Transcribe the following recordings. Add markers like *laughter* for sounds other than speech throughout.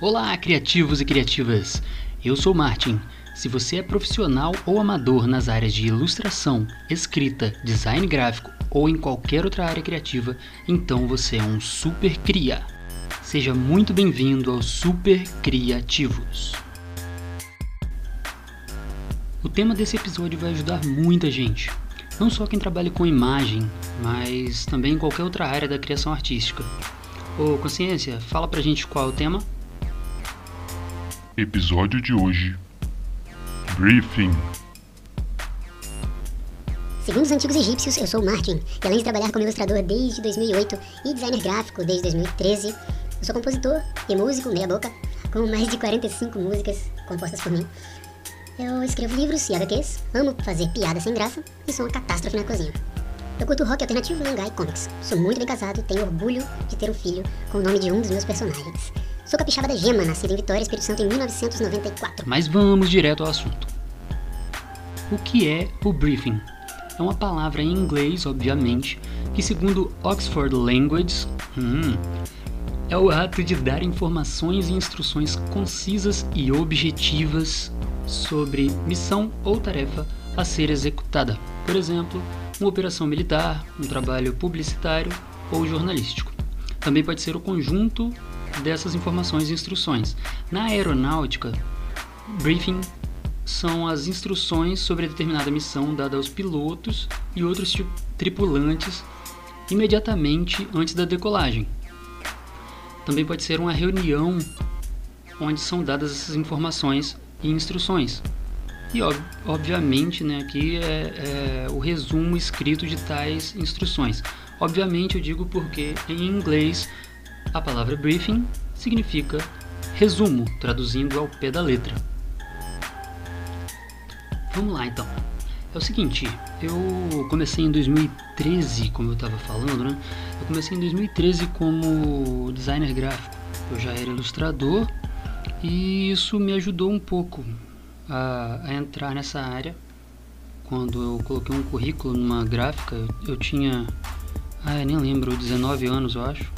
Olá, criativos e criativas! Eu sou Martin. Se você é profissional ou amador nas áreas de ilustração, escrita, design gráfico ou em qualquer outra área criativa, então você é um super cria. Seja muito bem-vindo aos Super Criativos. O tema desse episódio vai ajudar muita gente, não só quem trabalha com imagem, mas também em qualquer outra área da criação artística. Ô, Consciência, fala pra gente qual é o tema? Episódio de hoje: Briefing. Segundo os antigos egípcios, eu sou Martin, e além de trabalhar como ilustrador desde 2008 e designer gráfico desde 2013, eu sou compositor e músico meia boca, com mais de 45 músicas compostas por mim. Eu escrevo livros e HQs, amo fazer piada sem graça e sou uma catástrofe na cozinha. Eu curto rock alternativo, mangá e comics. Sou muito bem casado e tenho orgulho de ter um filho com o nome de um dos meus personagens. Sou capixaba da Gema, nascida em Vitória, Espírito Santo em 1994. Mas vamos direto ao assunto. O que é o briefing? É uma palavra em inglês, obviamente, que segundo Oxford Languages, hum, é o ato de dar informações e instruções concisas e objetivas sobre missão ou tarefa a ser executada. Por exemplo, uma operação militar, um trabalho publicitário ou jornalístico. Também pode ser o conjunto dessas informações e instruções. Na aeronáutica, briefing são as instruções sobre determinada missão dada aos pilotos e outros tripulantes imediatamente antes da decolagem. Também pode ser uma reunião onde são dadas essas informações e instruções. E ob obviamente, né, aqui é, é, o resumo escrito de tais instruções. Obviamente eu digo porque em inglês a palavra briefing significa resumo, traduzindo ao pé da letra. Vamos lá então. É o seguinte, eu comecei em 2013, como eu estava falando, né? Eu comecei em 2013 como designer gráfico. Eu já era ilustrador e isso me ajudou um pouco a, a entrar nessa área. Quando eu coloquei um currículo numa gráfica, eu tinha, ah, eu nem lembro, 19 anos eu acho.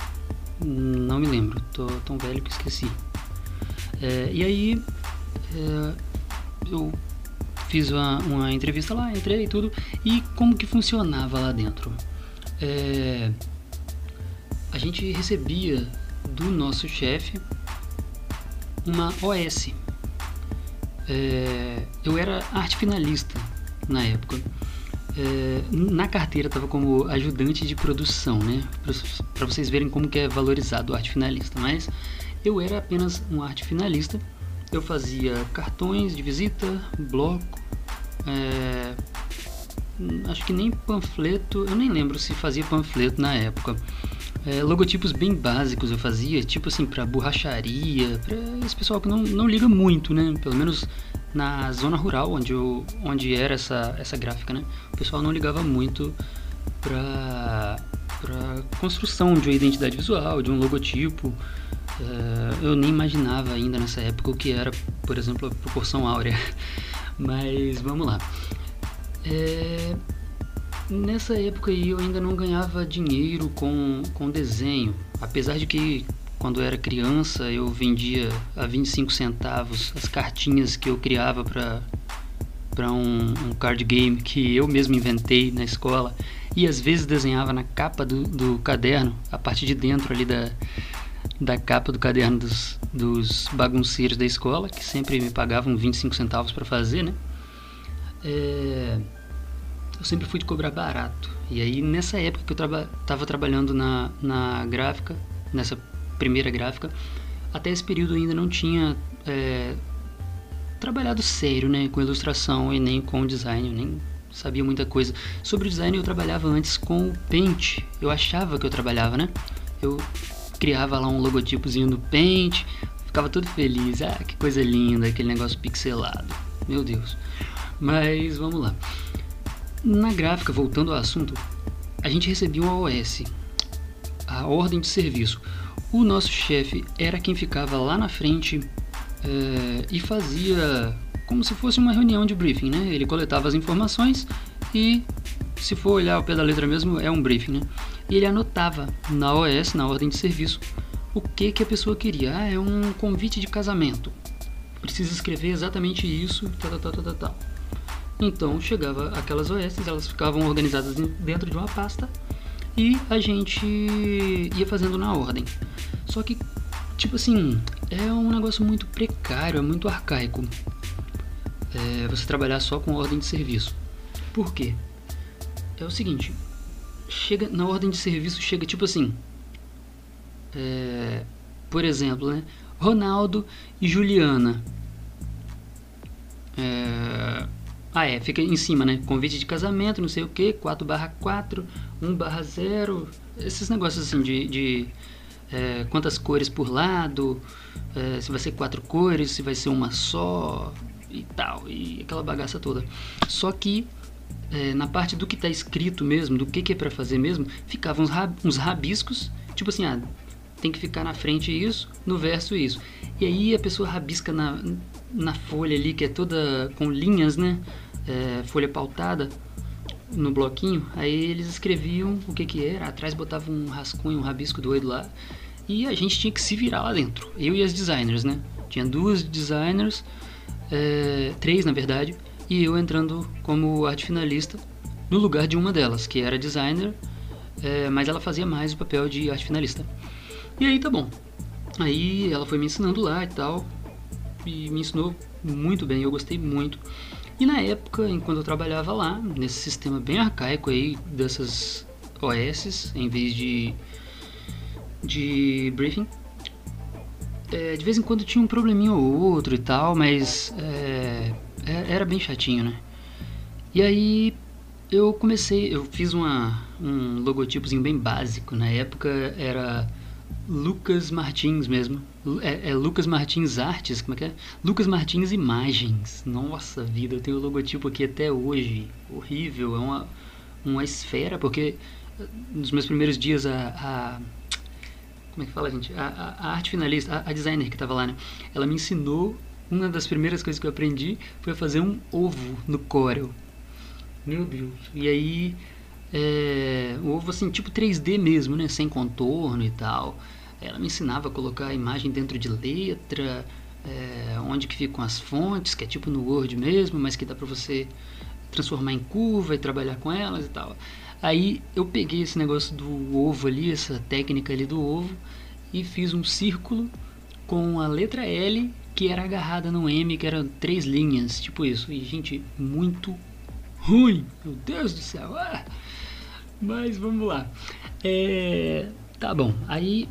Não me lembro, tô tão velho que esqueci. É, e aí é, eu fiz uma, uma, entrevista lá, entrei e tudo, e como que funcionava lá dentro? É, a gente recebia do nosso chefe uma OS, é, eu era arte finalista na época. É, na carteira estava como ajudante de produção, né? Para vocês verem como que é valorizado o arte finalista. Mas eu era apenas um arte finalista. Eu fazia cartões de visita, bloco, é, acho que nem panfleto. Eu nem lembro se fazia panfleto na época. É, logotipos bem básicos eu fazia, tipo assim, para borracharia, para esse pessoal que não, não liga muito, né? Pelo menos na zona rural, onde, eu, onde era essa, essa gráfica, né? O pessoal não ligava muito para para construção de uma identidade visual, de um logotipo. É, eu nem imaginava ainda nessa época o que era, por exemplo, a proporção áurea. *laughs* Mas vamos lá. É, Nessa época aí eu ainda não ganhava dinheiro com, com desenho, apesar de que quando eu era criança eu vendia a 25 centavos as cartinhas que eu criava para para um, um, card game que eu mesmo inventei na escola e às vezes desenhava na capa do, do caderno, a parte de dentro ali da, da capa do caderno dos, dos bagunceiros da escola, que sempre me pagavam 25 centavos para fazer, né? É eu sempre fui de cobrar barato. E aí nessa época que eu estava traba trabalhando na, na gráfica, nessa primeira gráfica, até esse período ainda não tinha é, trabalhado sério né, com ilustração e nem com design, nem sabia muita coisa. Sobre o design eu trabalhava antes com o Paint, eu achava que eu trabalhava, né? Eu criava lá um logotipozinho no Paint, ficava todo feliz, ah, que coisa linda, aquele negócio pixelado, meu Deus. Mas vamos lá. Na gráfica, voltando ao assunto, a gente recebia uma OS, a ordem de serviço. O nosso chefe era quem ficava lá na frente é, e fazia como se fosse uma reunião de briefing, né? Ele coletava as informações e, se for olhar o pé da letra mesmo, é um briefing, né? E ele anotava na OS, na ordem de serviço, o que, que a pessoa queria. Ah, é um convite de casamento. Precisa escrever exatamente isso, tal, tal, tal, tal, tal. Então chegava aquelas OS, elas ficavam organizadas dentro de uma pasta e a gente ia fazendo na ordem. Só que, tipo assim, é um negócio muito precário, é muito arcaico. É você trabalhar só com ordem de serviço. Por quê? É o seguinte, chega na ordem de serviço chega tipo assim, é, por exemplo, né? Ronaldo e Juliana. É, ah, é, fica em cima, né? Convite de casamento, não sei o que, 4 barra 4, 1 barra 0, esses negócios assim de, de é, quantas cores por lado, é, se vai ser quatro cores, se vai ser uma só e tal, e aquela bagaça toda. Só que é, na parte do que está escrito mesmo, do que, que é para fazer mesmo, ficavam uns, rab uns rabiscos, tipo assim, ah, tem que ficar na frente isso, no verso isso. E aí a pessoa rabisca na, na folha ali, que é toda com linhas, né? É, folha pautada no bloquinho. Aí eles escreviam o que que era, atrás botavam um rascunho, um rabisco doido lá. E a gente tinha que se virar lá dentro. Eu e as designers, né? Tinha duas designers, é, três na verdade, e eu entrando como arte finalista no lugar de uma delas, que era designer, é, mas ela fazia mais o papel de arte finalista. E aí tá bom. Aí ela foi me ensinando lá e tal. E me ensinou muito bem, eu gostei muito. E na época, enquanto eu trabalhava lá, nesse sistema bem arcaico aí dessas OS, em vez de, de briefing, é, de vez em quando tinha um probleminha ou outro e tal, mas é, é era bem chatinho, né? E aí eu comecei, eu fiz uma, um logotipozinho bem básico. Na época era Lucas Martins mesmo. É, é, Lucas Martins Artes, como é que é? Lucas Martins Imagens. Nossa vida, eu tenho o logotipo aqui até hoje. Horrível, é uma, uma esfera, porque eh, nos meus primeiros dias a, a como é que fala, gente? A, a, a arte finalista, a, a designer que estava lá, né? Ela me ensinou, uma das primeiras coisas que eu aprendi foi fazer um ovo no Corel. Meu Deus. E aí é, ovo assim, tipo 3D mesmo, né? Sem contorno e tal. Ela me ensinava a colocar a imagem dentro de letra, é, onde que ficam as fontes, que é tipo no Word mesmo, mas que dá para você transformar em curva e trabalhar com elas e tal. Aí eu peguei esse negócio do ovo ali, essa técnica ali do ovo, e fiz um círculo com a letra L que era agarrada no M, que eram três linhas, tipo isso. E gente, muito ruim, meu Deus do céu. Ah! Mas vamos lá. É, tá bom. Aí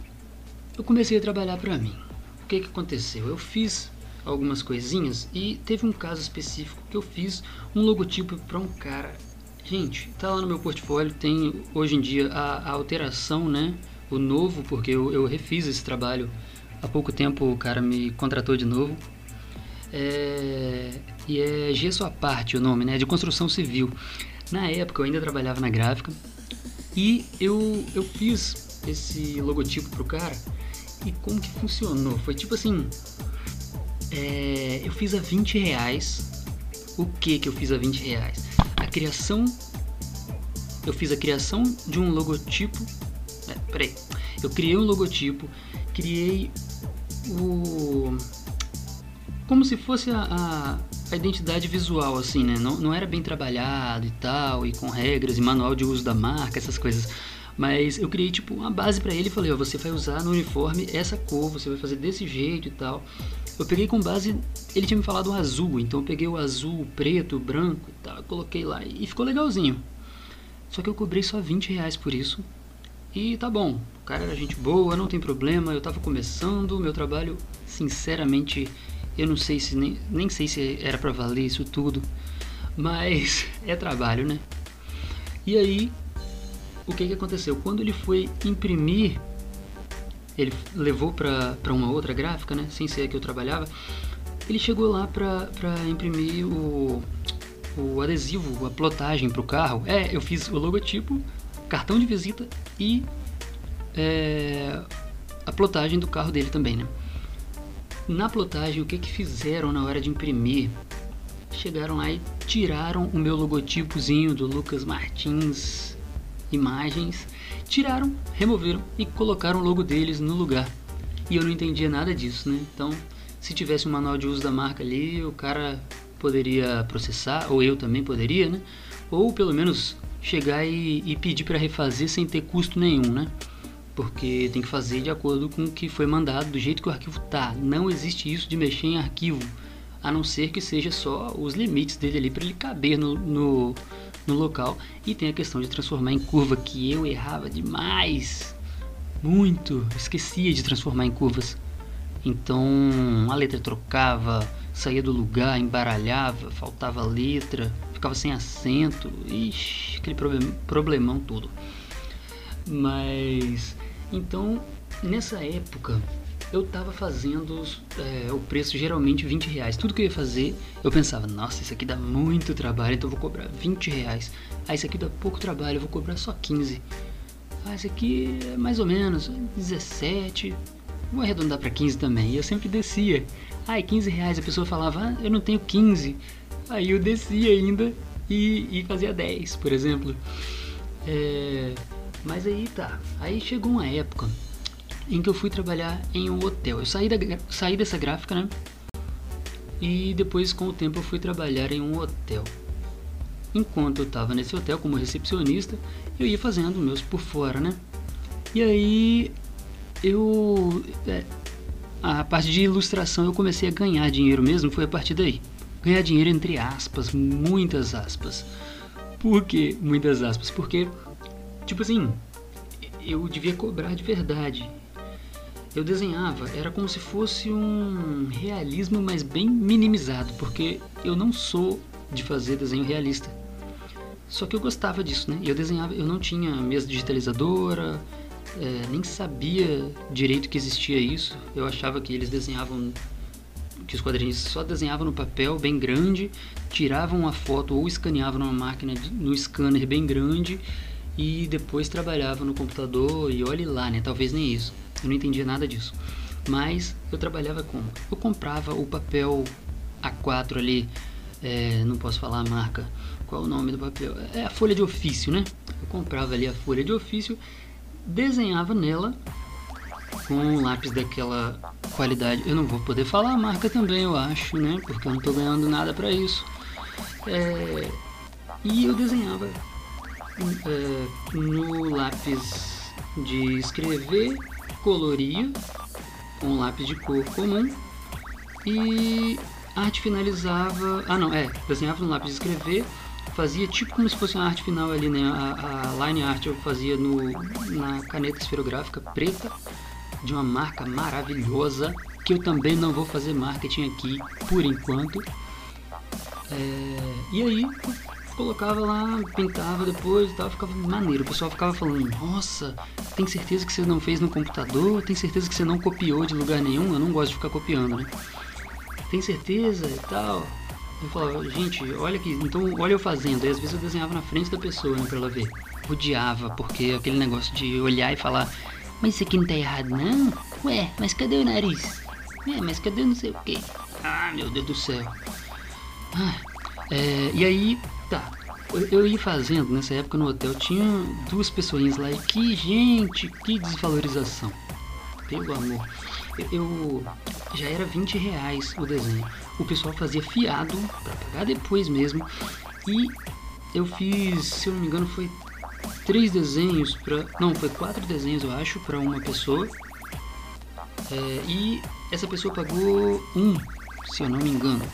eu comecei a trabalhar para mim. O que que aconteceu? Eu fiz algumas coisinhas e teve um caso específico que eu fiz um logotipo para um cara. Gente, tá lá no meu portfólio, tem hoje em dia a, a alteração, né? O novo, porque eu, eu, refiz esse trabalho há pouco tempo, o cara me contratou de novo. É, e é Gesso à parte o nome, né? De construção civil. Na época eu ainda trabalhava na gráfica e eu, eu fiz esse logotipo pro cara e como que funcionou? Foi tipo assim, é, eu fiz a 20 reais. O que que eu fiz a 20 reais? A criação, eu fiz a criação de um logotipo. É, peraí, eu criei um logotipo, criei o como se fosse a, a, a, identidade visual, assim, né? Não, não era bem trabalhado e tal, e com regras e manual de uso da marca, essas coisas. Mas eu criei tipo uma base para ele e falei, ó, você vai usar no uniforme essa cor, você vai fazer desse jeito e tal. Eu peguei com base, ele tinha me falado o azul, então eu peguei o azul, o preto, o branco e tal, coloquei lá e ficou legalzinho. Só que eu cobrei só 20 reais por isso. E tá bom, o cara era gente boa, não tem problema, eu tava começando, meu trabalho, sinceramente, eu não sei se nem, nem sei se era para valer isso tudo, mas *laughs* é trabalho, né? E aí o que, que aconteceu? Quando ele foi imprimir, ele levou para uma outra gráfica, né? Sem ser a que eu trabalhava. Ele chegou lá para imprimir o, o adesivo, a plotagem para o carro. É, eu fiz o logotipo, cartão de visita e é, a plotagem do carro dele também, né? Na plotagem, o que que fizeram na hora de imprimir? Chegaram lá e tiraram o meu logotipozinho do Lucas Martins imagens, tiraram, removeram e colocaram o logo deles no lugar. e eu não entendia nada disso, né? Então, se tivesse um manual de uso da marca ali, o cara poderia processar, ou eu também poderia, né? Ou pelo menos chegar e, e pedir para refazer sem ter custo nenhum, né? Porque tem que fazer de acordo com o que foi mandado, do jeito que o arquivo tá. Não existe isso de mexer em arquivo, a não ser que seja só os limites dele ali para ele caber no, no, no local. E tem a questão de transformar em curva, que eu errava demais. Muito. Esquecia de transformar em curvas. Então a letra trocava, saía do lugar, embaralhava, faltava letra, ficava sem acento, ixi, aquele problem, problemão todo. Mas então nessa época eu estava fazendo é, o preço geralmente 20 reais. Tudo que eu ia fazer, eu pensava, nossa, isso aqui dá muito trabalho, então eu vou cobrar 20 reais. Ah, isso aqui dá pouco trabalho, eu vou cobrar só 15. Ah, isso aqui é mais ou menos 17. Vou arredondar para 15 também. E eu sempre descia. Ah, 15 reais. A pessoa falava, ah, eu não tenho 15. Aí eu descia ainda e, e fazia 10, por exemplo. É, mas aí tá. Aí chegou uma época em que eu fui trabalhar em um hotel. Eu saí, da, saí dessa gráfica, né? E depois, com o tempo, eu fui trabalhar em um hotel. Enquanto eu estava nesse hotel como recepcionista, eu ia fazendo meus por fora, né? E aí, eu. É, a parte de ilustração eu comecei a ganhar dinheiro mesmo, foi a partir daí. Ganhar dinheiro entre aspas, muitas aspas. Por que muitas aspas? Porque, tipo assim, eu devia cobrar de verdade eu desenhava, era como se fosse um realismo, mas bem minimizado, porque eu não sou de fazer desenho realista. Só que eu gostava disso, né? Eu desenhava, eu não tinha mesa digitalizadora, é, nem sabia direito que existia isso. Eu achava que eles desenhavam, que os quadrinhos só desenhavam no papel bem grande, tiravam a foto ou escaneavam numa máquina, no scanner bem grande e depois trabalhavam no computador e olhe lá, né? Talvez nem isso. Eu não entendia nada disso. Mas eu trabalhava como? Eu comprava o papel A4 ali, é, não posso falar a marca, qual o nome do papel? É a folha de ofício, né? Eu comprava ali a folha de ofício, desenhava nela com um lápis daquela qualidade. Eu não vou poder falar a marca também, eu acho, né? Porque eu não estou ganhando nada para isso. É, e eu desenhava é, no lápis de escrever coloria com lápis de cor comum e arte finalizava. Ah, não, é, desenhava no lápis de escrever, fazia tipo como se fosse uma arte final ali, né? A, a line art eu fazia no, na caneta esferográfica preta de uma marca maravilhosa que eu também não vou fazer marketing aqui por enquanto. É, e aí colocava lá, pintava depois e tal, ficava maneiro. O pessoal ficava falando, nossa, tem certeza que você não fez no computador? Tem certeza que você não copiou de lugar nenhum? Eu não gosto de ficar copiando, né? Tem certeza e tal? Eu falava, gente, olha aqui, então olha eu fazendo. Aí às vezes eu desenhava na frente da pessoa, né, pra ela ver. Odiava, porque aquele negócio de olhar e falar, mas isso aqui não tá errado não? Ué, mas cadê o nariz? É, mas cadê não sei o que? Ah, meu Deus do céu. Ah, é, e aí Tá. Eu ia fazendo, nessa época no hotel, tinha duas pessoinhas lá e que gente, que desvalorização. Pelo amor. Eu, já era 20 reais o desenho. O pessoal fazia fiado para pagar depois mesmo. E eu fiz, se eu não me engano, foi três desenhos para, não, foi quatro desenhos eu acho para uma pessoa. É, e essa pessoa pagou um, se eu não me engano.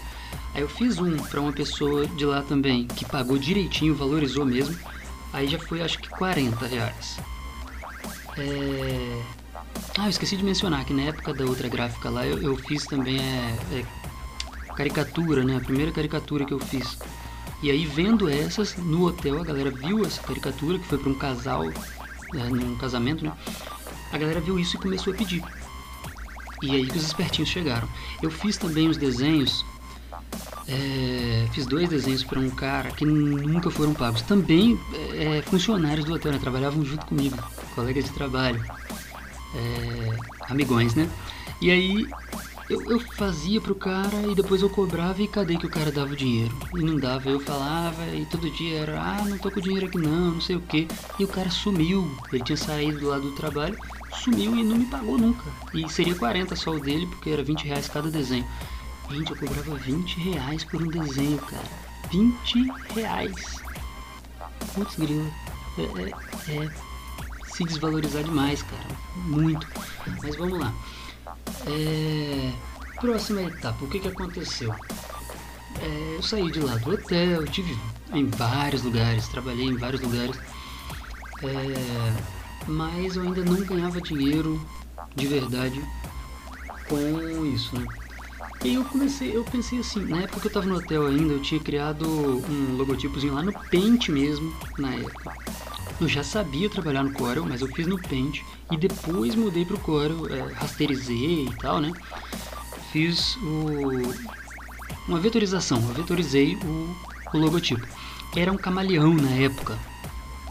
Aí eu fiz um para uma pessoa de lá também que pagou direitinho, valorizou mesmo. Aí já foi acho que 40 reais. É... Ah, eu esqueci de mencionar que na época da outra gráfica lá eu, eu fiz também é, é, caricatura, né? A primeira caricatura que eu fiz. E aí vendo essas no hotel, a galera viu essa caricatura que foi para um casal, é, num casamento, né? A galera viu isso e começou a pedir. E aí que os espertinhos chegaram. Eu fiz também os desenhos é, fiz dois desenhos para um cara que nunca foram pagos. Também é, funcionários do hotel, né? Trabalhavam junto comigo, colegas de trabalho, é, amigões, né? E aí eu, eu fazia pro cara e depois eu cobrava e cadê que o cara dava o dinheiro? E não dava, eu falava e todo dia era, ah, não tô com dinheiro aqui não, não sei o que. E o cara sumiu, ele tinha saído lá do trabalho sumiu e não me pagou nunca. E seria 40 só o dele, porque era 20 reais cada desenho. Gente, eu cobrava 20 reais por um desenho, cara. 20 reais. Putz, grilo. É, é, é se desvalorizar demais, cara. Muito. Mas vamos lá. É... Próxima etapa, o que, que aconteceu? É, eu saí de lá do hotel, tive em vários lugares, trabalhei em vários lugares, é, mas eu ainda não ganhava dinheiro de verdade com isso, né? E eu comecei, eu pensei assim, na época que eu tava no hotel ainda, eu tinha criado um logotipozinho lá no Paint mesmo, na época. Eu já sabia trabalhar no Corel, mas eu fiz no Paint e depois mudei pro Corel, é, rasterizei e tal, né? Fiz o, uma vetorização, eu vetorizei o, o logotipo. Era um camaleão na época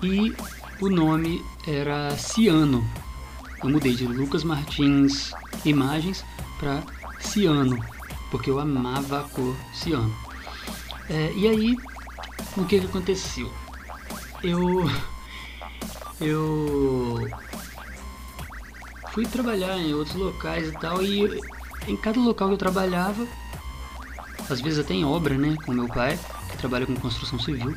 e o nome era Ciano. Eu mudei de Lucas Martins Imagens para Ciano, porque eu amava a cor ciano. É, e aí, o que, que aconteceu? Eu *laughs* eu fui trabalhar em outros locais e tal, e em cada local que eu trabalhava, às vezes até em obra, né, com meu pai, que trabalha com construção civil,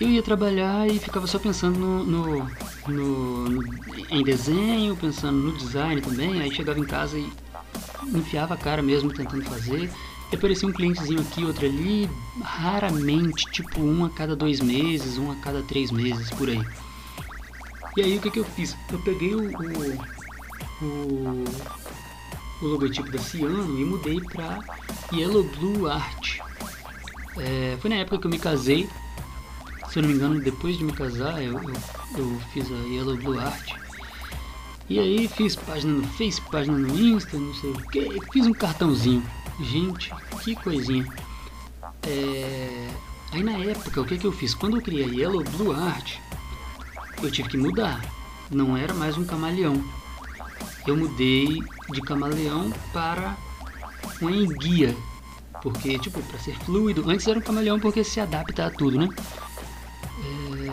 eu ia trabalhar e ficava só pensando no, no, no, no, em desenho, pensando no design também, aí chegava em casa e enfiava a cara mesmo tentando fazer, e aparecia um clientezinho aqui, outro ali, raramente, tipo um a cada dois meses, um a cada três meses, por aí. E aí o que, que eu fiz? Eu peguei o, o, o, o logotipo da Ciano e mudei para Yellow Blue Art. É, foi na época que eu me casei. Se eu não me engano, depois de me casar, eu, eu, eu fiz a Yellow Blue Art. E aí fiz página no Face, página no Insta, não sei o que. Fiz um cartãozinho. Gente, que coisinha. É... Aí na época, o que, que eu fiz? Quando eu criei a Yellow Blue Art, eu tive que mudar. Não era mais um camaleão. Eu mudei de camaleão para uma enguia. Porque, tipo, para ser fluido. Antes era um camaleão porque se adapta a tudo, né?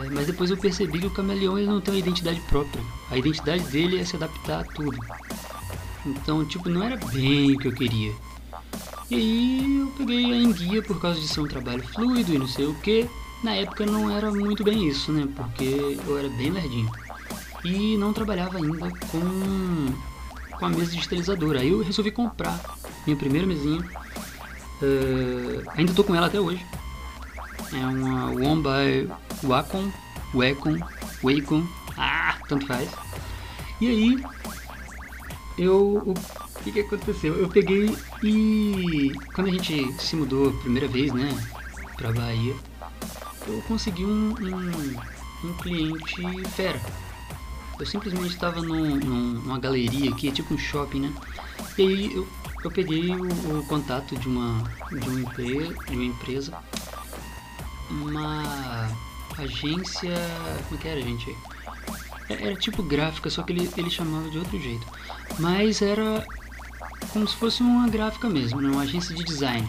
É, mas depois eu percebi que o camaleão ele não tem uma identidade própria. A identidade dele é se adaptar a tudo. Então, tipo, não era bem o que eu queria. E aí eu peguei a enguia por causa de ser um trabalho fluido e não sei o que. Na época não era muito bem isso, né? Porque eu era bem lerdinho. E não trabalhava ainda com, com a mesa digitalizadora. Aí eu resolvi comprar minha primeira mesinha. Uh, ainda tô com ela até hoje. É uma One by Wacom, Wacom, Wacom, ah, tanto faz. E aí, eu, o que que aconteceu? Eu peguei e quando a gente se mudou a primeira vez, né, pra Bahia, eu consegui um, um, um cliente fera. Eu simplesmente estava num, num, numa galeria aqui, tipo um shopping, né? E aí eu, eu peguei o, o contato de uma, de, uma empresa, de uma empresa, uma agência. Como é que era, gente? É, era tipo gráfica, só que ele, ele chamava de outro jeito. Mas era como se fosse uma gráfica mesmo, né? uma agência de design.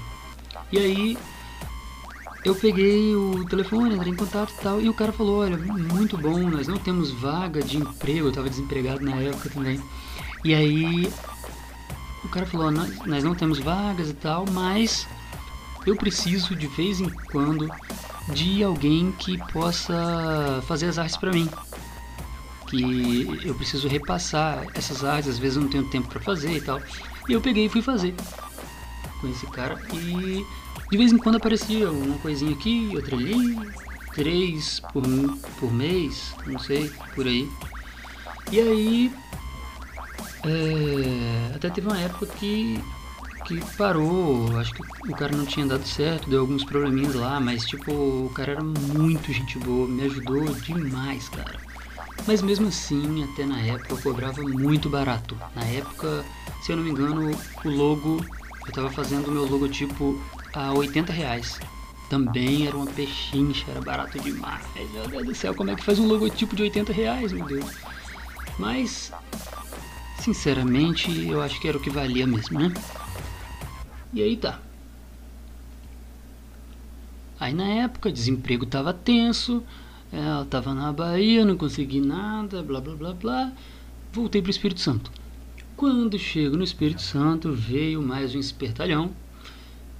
E aí eu peguei o telefone, entrei em contato e tal, e o cara falou, olha, muito bom, nós não temos vaga de emprego, eu estava desempregado na época também. E aí o cara falou, nós, nós não temos vagas e tal, mas eu preciso de vez em quando de alguém que possa fazer as artes para mim. Que eu preciso repassar essas artes, às vezes eu não tenho tempo para fazer e tal. E eu peguei e fui fazer com esse cara e de vez em quando aparecia uma coisinha aqui, outra ali, três por, por mês, não sei, por aí. E aí, é, até teve uma época que, que parou, acho que o cara não tinha dado certo, deu alguns probleminhas lá, mas tipo, o cara era muito gente boa, me ajudou demais, cara. Mas mesmo assim, até na época eu cobrava muito barato. Na época, se eu não me engano, o logo, eu tava fazendo o meu logotipo a 80 reais. Também era uma pechincha, era barato demais. Meu Deus do céu, como é que faz um logotipo de 80 reais, meu Deus? Mas, sinceramente, eu acho que era o que valia mesmo, né? E aí tá. Aí na época, desemprego tava tenso, ela tava na Bahia, não consegui nada, blá blá blá blá. voltei para o Espírito Santo. Quando chego no Espírito Santo, veio mais um espertalhão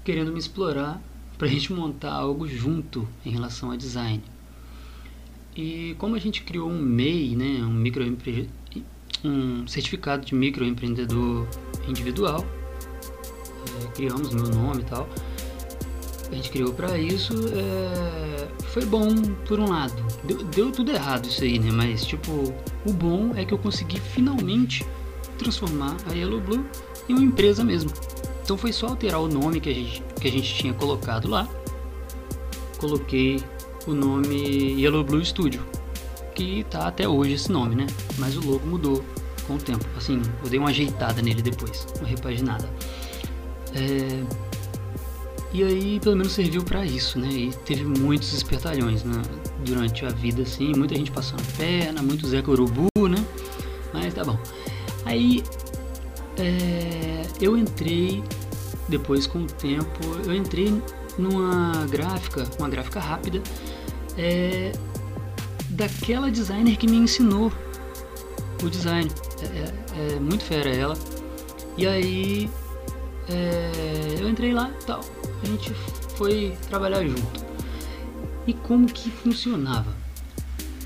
querendo me explorar para a gente montar algo junto em relação a design. E como a gente criou um MEI, né, um, microempre... um certificado de microempreendedor individual, é, criamos meu nome e tal, a gente criou para isso, é, foi bom por um lado. Deu, deu, tudo errado isso aí, né? Mas tipo, o bom é que eu consegui finalmente transformar a Yellow Blue em uma empresa mesmo. Então foi só alterar o nome que a gente, que a gente tinha colocado lá. Coloquei o nome Yellow Blue Studio, que tá até hoje esse nome, né? Mas o logo mudou com o tempo. Assim, eu dei uma ajeitada nele depois, uma repaginada. É, e aí, pelo menos serviu para isso, né? E teve muitos espertalhões né? durante a vida, assim, muita gente passando perna, muito Zé Urubu, né? Mas tá bom. Aí, é, eu entrei, depois com o tempo, eu entrei numa gráfica, uma gráfica rápida, é, daquela designer que me ensinou o design. É, é, é muito fera ela. E aí, é, eu entrei lá e tal a gente foi trabalhar junto. E como que funcionava?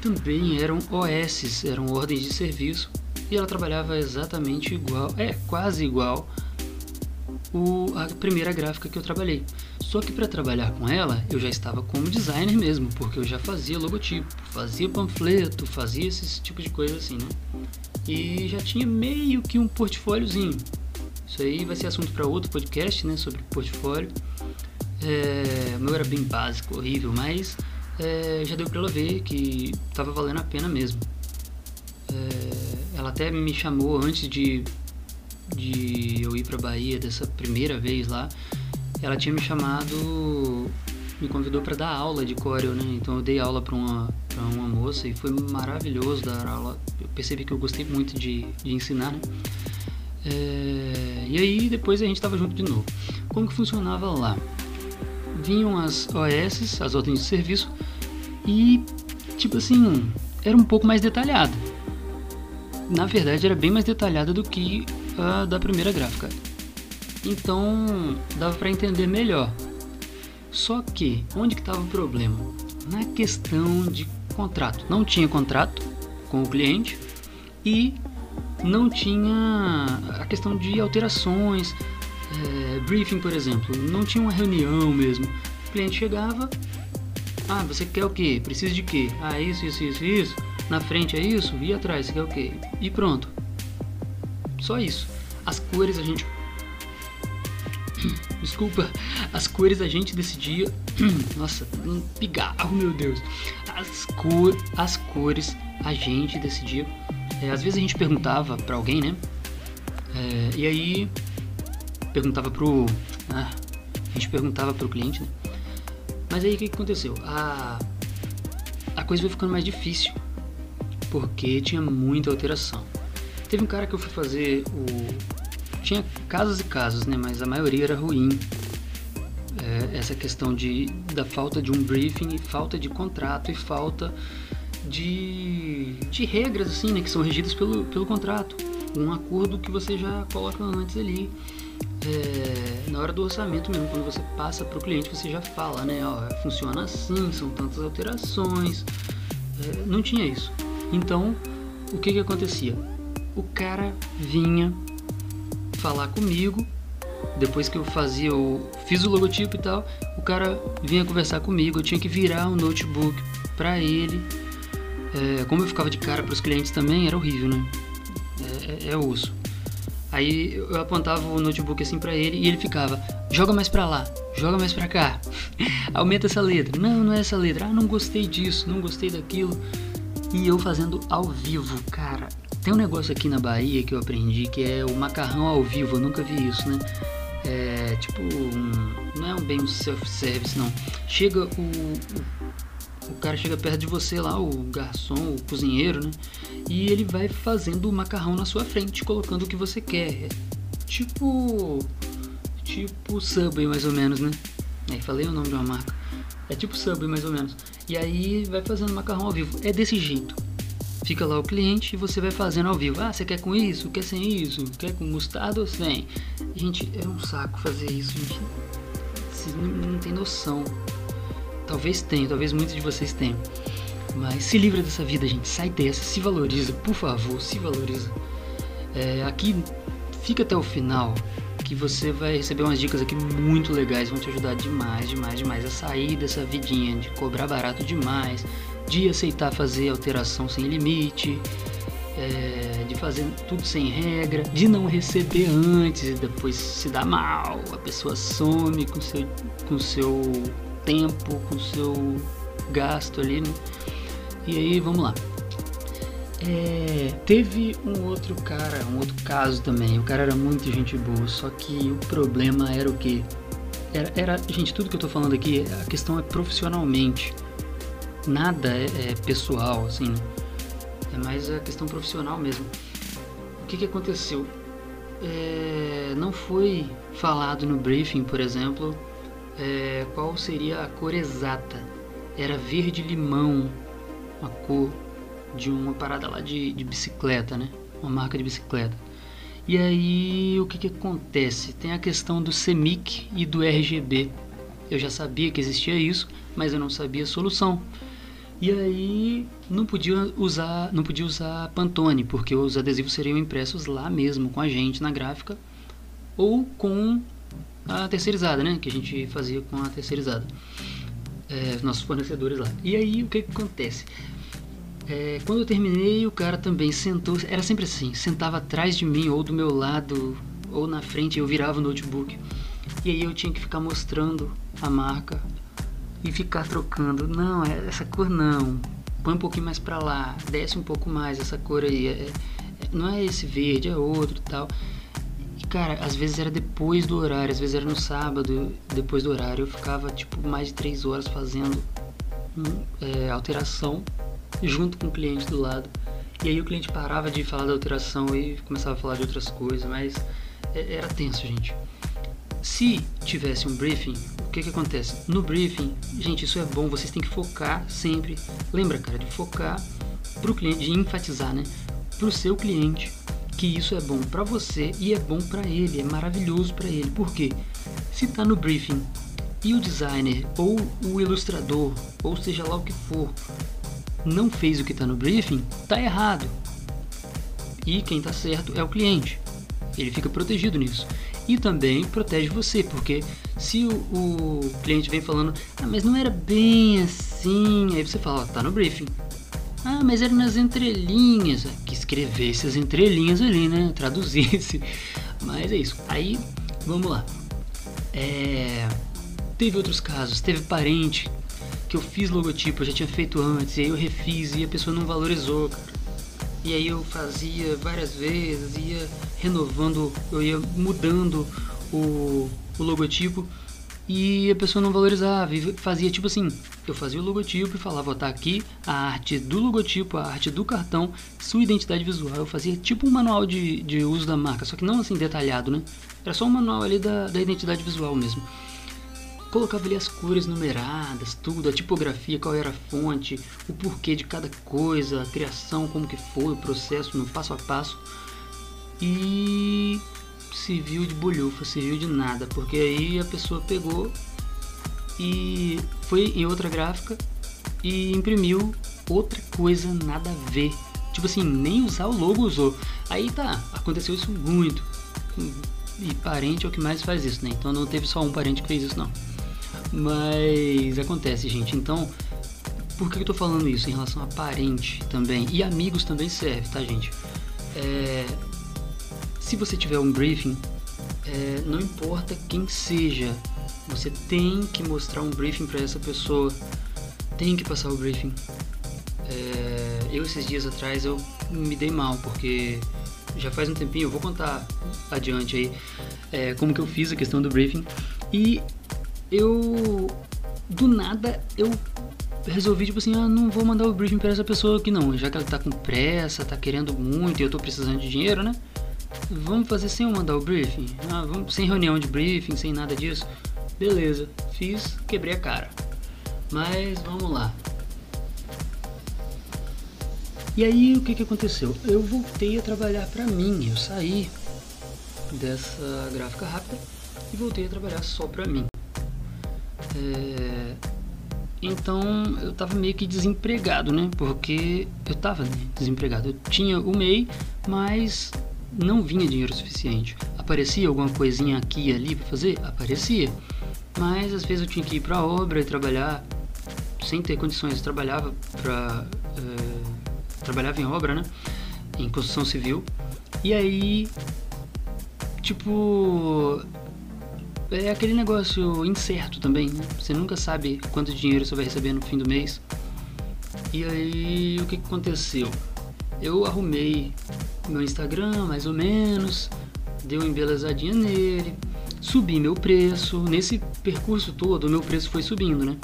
Também eram OS, eram ordens de serviço, e ela trabalhava exatamente igual, é quase igual o, a primeira gráfica que eu trabalhei. Só que para trabalhar com ela, eu já estava como designer mesmo, porque eu já fazia logotipo, fazia panfleto, fazia esse tipo de coisa assim, né? E já tinha meio que um portfóliozinho. Isso aí vai ser assunto para outro podcast, né, sobre portfólio. É, o meu era bem básico, horrível, mas é, já deu pra ela ver que tava valendo a pena mesmo. É, ela até me chamou antes de, de eu ir pra Bahia dessa primeira vez lá. Ela tinha me chamado, me convidou para dar aula de coreo, né? Então eu dei aula para uma, uma moça e foi maravilhoso dar aula. Eu percebi que eu gostei muito de, de ensinar, né? É, e aí depois a gente estava junto de novo. Como que funcionava lá? vinham as OS, as ordens de serviço, e tipo assim, era um pouco mais detalhada. Na verdade, era bem mais detalhada do que a da primeira gráfica. Então, dava para entender melhor. Só que, onde que estava o problema? Na questão de contrato. Não tinha contrato com o cliente e não tinha a questão de alterações, é, briefing, por exemplo, não tinha uma reunião mesmo. O cliente chegava, ah, você quer o que? Precisa de quê? Ah, isso, isso, isso, isso. Na frente é isso, e atrás você quer o quê? E pronto. Só isso. As cores a gente. *coughs* Desculpa, as cores a gente decidia. *coughs* Nossa, um pigarro, meu Deus. As, cor... as cores a gente decidia. É, às vezes a gente perguntava para alguém, né? É, e aí perguntava pro. Ah, a gente perguntava pro cliente, né? Mas aí o que, que aconteceu? A, a coisa foi ficando mais difícil. Porque tinha muita alteração. Teve um cara que eu fui fazer o. Tinha casos e casos, né? Mas a maioria era ruim. É, essa questão de, da falta de um briefing, falta de contrato e falta de, de regras assim, né? Que são regidas pelo, pelo contrato. Um acordo que você já coloca antes ali é, na hora do orçamento mesmo, quando você passa para o cliente, você já fala, né? Ó, funciona assim, são tantas alterações. É, não tinha isso. Então, o que que acontecia? O cara vinha falar comigo, depois que eu fazia o fiz o logotipo e tal, o cara vinha conversar comigo, eu tinha que virar um notebook para ele. É, como eu ficava de cara para os clientes também, era horrível, né? É, é, é osso. Aí eu apontava o notebook assim para ele e ele ficava: joga mais para lá, joga mais para cá, *laughs* aumenta essa letra. Não, não é essa letra. Ah, não gostei disso, não gostei daquilo. E eu fazendo ao vivo, cara. Tem um negócio aqui na Bahia que eu aprendi que é o macarrão ao vivo. Eu nunca vi isso, né? É tipo, um, não é um bem self-service, não. Chega o, o cara chega perto de você lá, o garçom, o cozinheiro, né? e ele vai fazendo o macarrão na sua frente, colocando o que você quer. Tipo. Tipo Subway, mais ou menos, né? Aí falei o nome de uma marca. É tipo Subway, mais ou menos. E aí vai fazendo macarrão ao vivo. É desse jeito. Fica lá o cliente e você vai fazendo ao vivo. Ah, você quer com isso? Quer sem isso? Quer com mostarda ou sem? Gente, é um saco fazer isso, gente. Vocês não, não tem noção. Talvez tenham, talvez muitos de vocês tenham. Mas se livra dessa vida, gente. Sai dessa, se valoriza, por favor, se valoriza. É, aqui fica até o final que você vai receber umas dicas aqui muito legais, vão te ajudar demais, demais, demais a sair dessa vidinha de cobrar barato demais, de aceitar fazer alteração sem limite, é, de fazer tudo sem regra, de não receber antes e depois se dar mal, a pessoa some com seu, com seu tempo, com seu gasto ali, né? E aí, vamos lá. É, teve um outro cara, um outro caso também. O cara era muito gente boa, só que o problema era o que? Era, era, gente, tudo que eu tô falando aqui, a questão é profissionalmente. Nada é, é pessoal, assim. É mais a questão profissional mesmo. O que, que aconteceu? É, não foi falado no briefing, por exemplo, é, qual seria a cor exata. Era verde limão, a cor de uma parada lá de, de bicicleta, né? Uma marca de bicicleta. E aí o que, que acontece? Tem a questão do CMYK e do RGB. Eu já sabia que existia isso, mas eu não sabia a solução. E aí não podia usar, não podia usar Pantone, porque os adesivos seriam impressos lá mesmo com a gente na gráfica ou com a terceirizada, né? Que a gente fazia com a terceirizada. É, nossos fornecedores lá. E aí o que, que acontece? É, quando eu terminei, o cara também sentou. Era sempre assim: sentava atrás de mim, ou do meu lado, ou na frente, eu virava o notebook. E aí eu tinha que ficar mostrando a marca e ficar trocando. Não, é, essa cor não. Põe um pouquinho mais pra lá, desce um pouco mais essa cor aí. É, é, não é esse verde, é outro tal. Cara, às vezes era depois do horário, às vezes era no sábado, depois do horário. Eu ficava tipo mais de três horas fazendo hum, é, alteração junto com o cliente do lado. E aí o cliente parava de falar da alteração e começava a falar de outras coisas, mas é, era tenso, gente. Se tivesse um briefing, o que que acontece? No briefing, gente, isso é bom, vocês têm que focar sempre. Lembra, cara, de focar pro cliente, de enfatizar, né? Pro seu cliente que isso é bom para você e é bom para ele, é maravilhoso para ele. Por quê? Se tá no briefing e o designer ou o ilustrador, ou seja lá o que for, não fez o que está no briefing, está errado. E quem está certo é o cliente. Ele fica protegido nisso. E também protege você, porque se o, o cliente vem falando, ah, mas não era bem assim, aí você fala, tá no briefing. Ah, mas era nas entrelinhas. Que escrevesse as entrelinhas ali, né? Traduzisse. *laughs* Mas é isso. Aí, vamos lá. É... Teve outros casos. Teve parente que eu fiz logotipo, eu já tinha feito antes, e aí eu refiz e a pessoa não valorizou. E aí eu fazia várias vezes, ia renovando, eu ia mudando o, o logotipo e a pessoa não valorizava e fazia tipo assim, eu fazia o logotipo e falava, ó, tá aqui a arte do logotipo, a arte do cartão, sua identidade visual. Eu fazia tipo um manual de, de uso da marca, só que não assim detalhado, né? Era só um manual ali da, da identidade visual mesmo colocava ali as cores numeradas, tudo, a tipografia, qual era a fonte, o porquê de cada coisa, a criação, como que foi, o processo no passo a passo. E serviu de bolhufa, serviu de nada, porque aí a pessoa pegou e foi em outra gráfica e imprimiu outra coisa nada a ver. Tipo assim, nem usar o logo usou. Aí tá, aconteceu isso muito. E parente é o que mais faz isso, né? Então não teve só um parente que fez isso, não. Mas acontece, gente. Então, por que eu tô falando isso em relação a parente também? E amigos também serve, tá, gente? É, se você tiver um briefing, é, não importa quem seja, você tem que mostrar um briefing para essa pessoa. Tem que passar o briefing. É, eu esses dias atrás eu me dei mal porque já faz um tempinho, eu vou contar adiante aí é, como que eu fiz a questão do briefing e eu do nada eu resolvi tipo assim, ah, não vou mandar o briefing para essa pessoa aqui não, já que ela tá com pressa, tá querendo muito e eu tô precisando de dinheiro, né? Vamos fazer sem eu mandar o briefing? Ah, vamos sem reunião de briefing, sem nada disso. Beleza, fiz, quebrei a cara. Mas vamos lá. E aí o que, que aconteceu? Eu voltei a trabalhar para mim, eu saí dessa gráfica rápida e voltei a trabalhar só para mim. É... Então eu tava meio que desempregado, né? Porque eu tava desempregado. Eu tinha o MEI, mas não vinha dinheiro suficiente. Aparecia alguma coisinha aqui e ali para fazer? Aparecia. Mas às vezes eu tinha que ir para obra e trabalhar sem ter condições. Eu trabalhava para é, trabalhava em obra, né? Em construção civil. E aí, tipo, é aquele negócio incerto também, né? Você nunca sabe quanto dinheiro você vai receber no fim do mês. E aí, o que aconteceu? Eu arrumei meu Instagram, mais ou menos, dei uma embelezadinha nele, subi meu preço. Nesse percurso todo, meu preço foi subindo, né?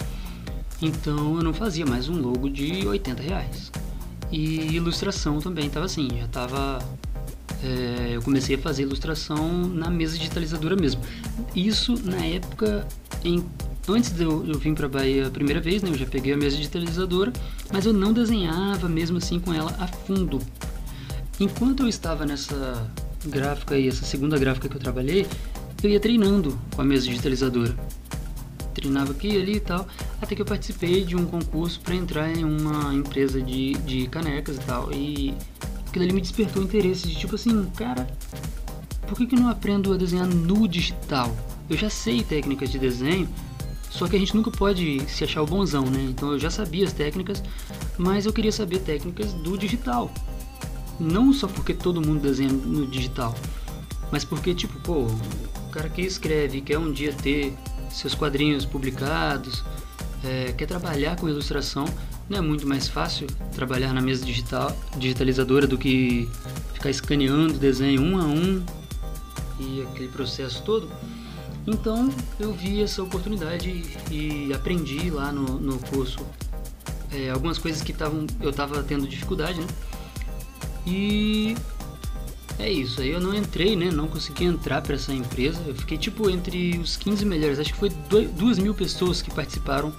Então eu não fazia mais um logo de 80 reais. E ilustração também estava assim, já estava. É, eu comecei a fazer ilustração na mesa digitalizadora mesmo. Isso na época em antes de eu, eu vir para Bahia a primeira vez, né, eu já peguei a mesa digitalizadora, mas eu não desenhava mesmo assim com ela a fundo. Enquanto eu estava nessa gráfica aí, essa segunda gráfica que eu trabalhei, eu ia treinando com a mesa digitalizadora treinava aqui ali e tal, até que eu participei de um concurso para entrar em uma empresa de, de canecas e tal. E aquilo ali me despertou interesse de tipo assim, cara, por que, que eu não aprendo a desenhar no digital? Eu já sei técnicas de desenho, só que a gente nunca pode se achar o bonzão, né? Então eu já sabia as técnicas, mas eu queria saber técnicas do digital. Não só porque todo mundo desenha no digital, mas porque, tipo, pô, o cara que escreve quer um dia ter seus quadrinhos publicados, é, quer trabalhar com ilustração, não é muito mais fácil trabalhar na mesa digital, digitalizadora do que ficar escaneando o desenho um a um e aquele processo todo. Então eu vi essa oportunidade e aprendi lá no, no curso é, algumas coisas que tavam, eu estava tendo dificuldade, né? E é isso, aí eu não entrei, né? Não consegui entrar para essa empresa. Eu fiquei tipo entre os 15 melhores. Acho que foi duas mil pessoas que participaram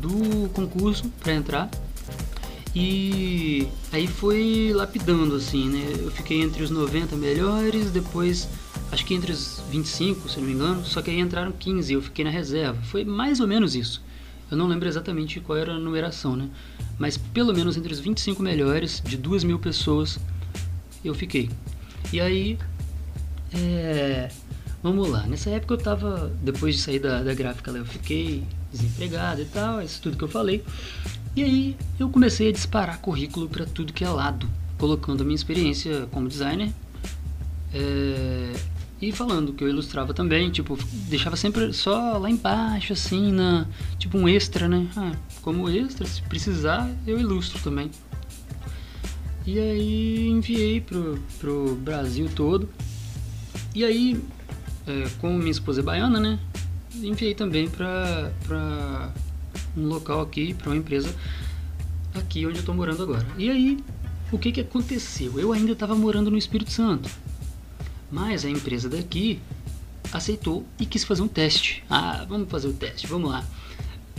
do concurso para entrar. E aí foi lapidando assim, né? Eu fiquei entre os 90 melhores, depois acho que entre os 25, se não me engano, só que aí entraram 15, eu fiquei na reserva. Foi mais ou menos isso. Eu não lembro exatamente qual era a numeração, né? Mas pelo menos entre os 25 melhores de duas mil pessoas eu fiquei. E aí, é, vamos lá. Nessa época eu tava, depois de sair da, da gráfica eu fiquei desempregado e tal, isso tudo que eu falei. E aí eu comecei a disparar currículo para tudo que é lado, colocando a minha experiência como designer é, e falando que eu ilustrava também, tipo, deixava sempre só lá embaixo, assim, na, tipo um extra, né? Ah, como extra, se precisar, eu ilustro também. E aí enviei pro, pro Brasil todo. E aí, é, como minha esposa é baiana, né? Enviei também pra, pra um local aqui, pra uma empresa aqui onde eu tô morando agora. E aí, o que que aconteceu? Eu ainda estava morando no Espírito Santo. Mas a empresa daqui aceitou e quis fazer um teste. Ah, vamos fazer o teste, vamos lá.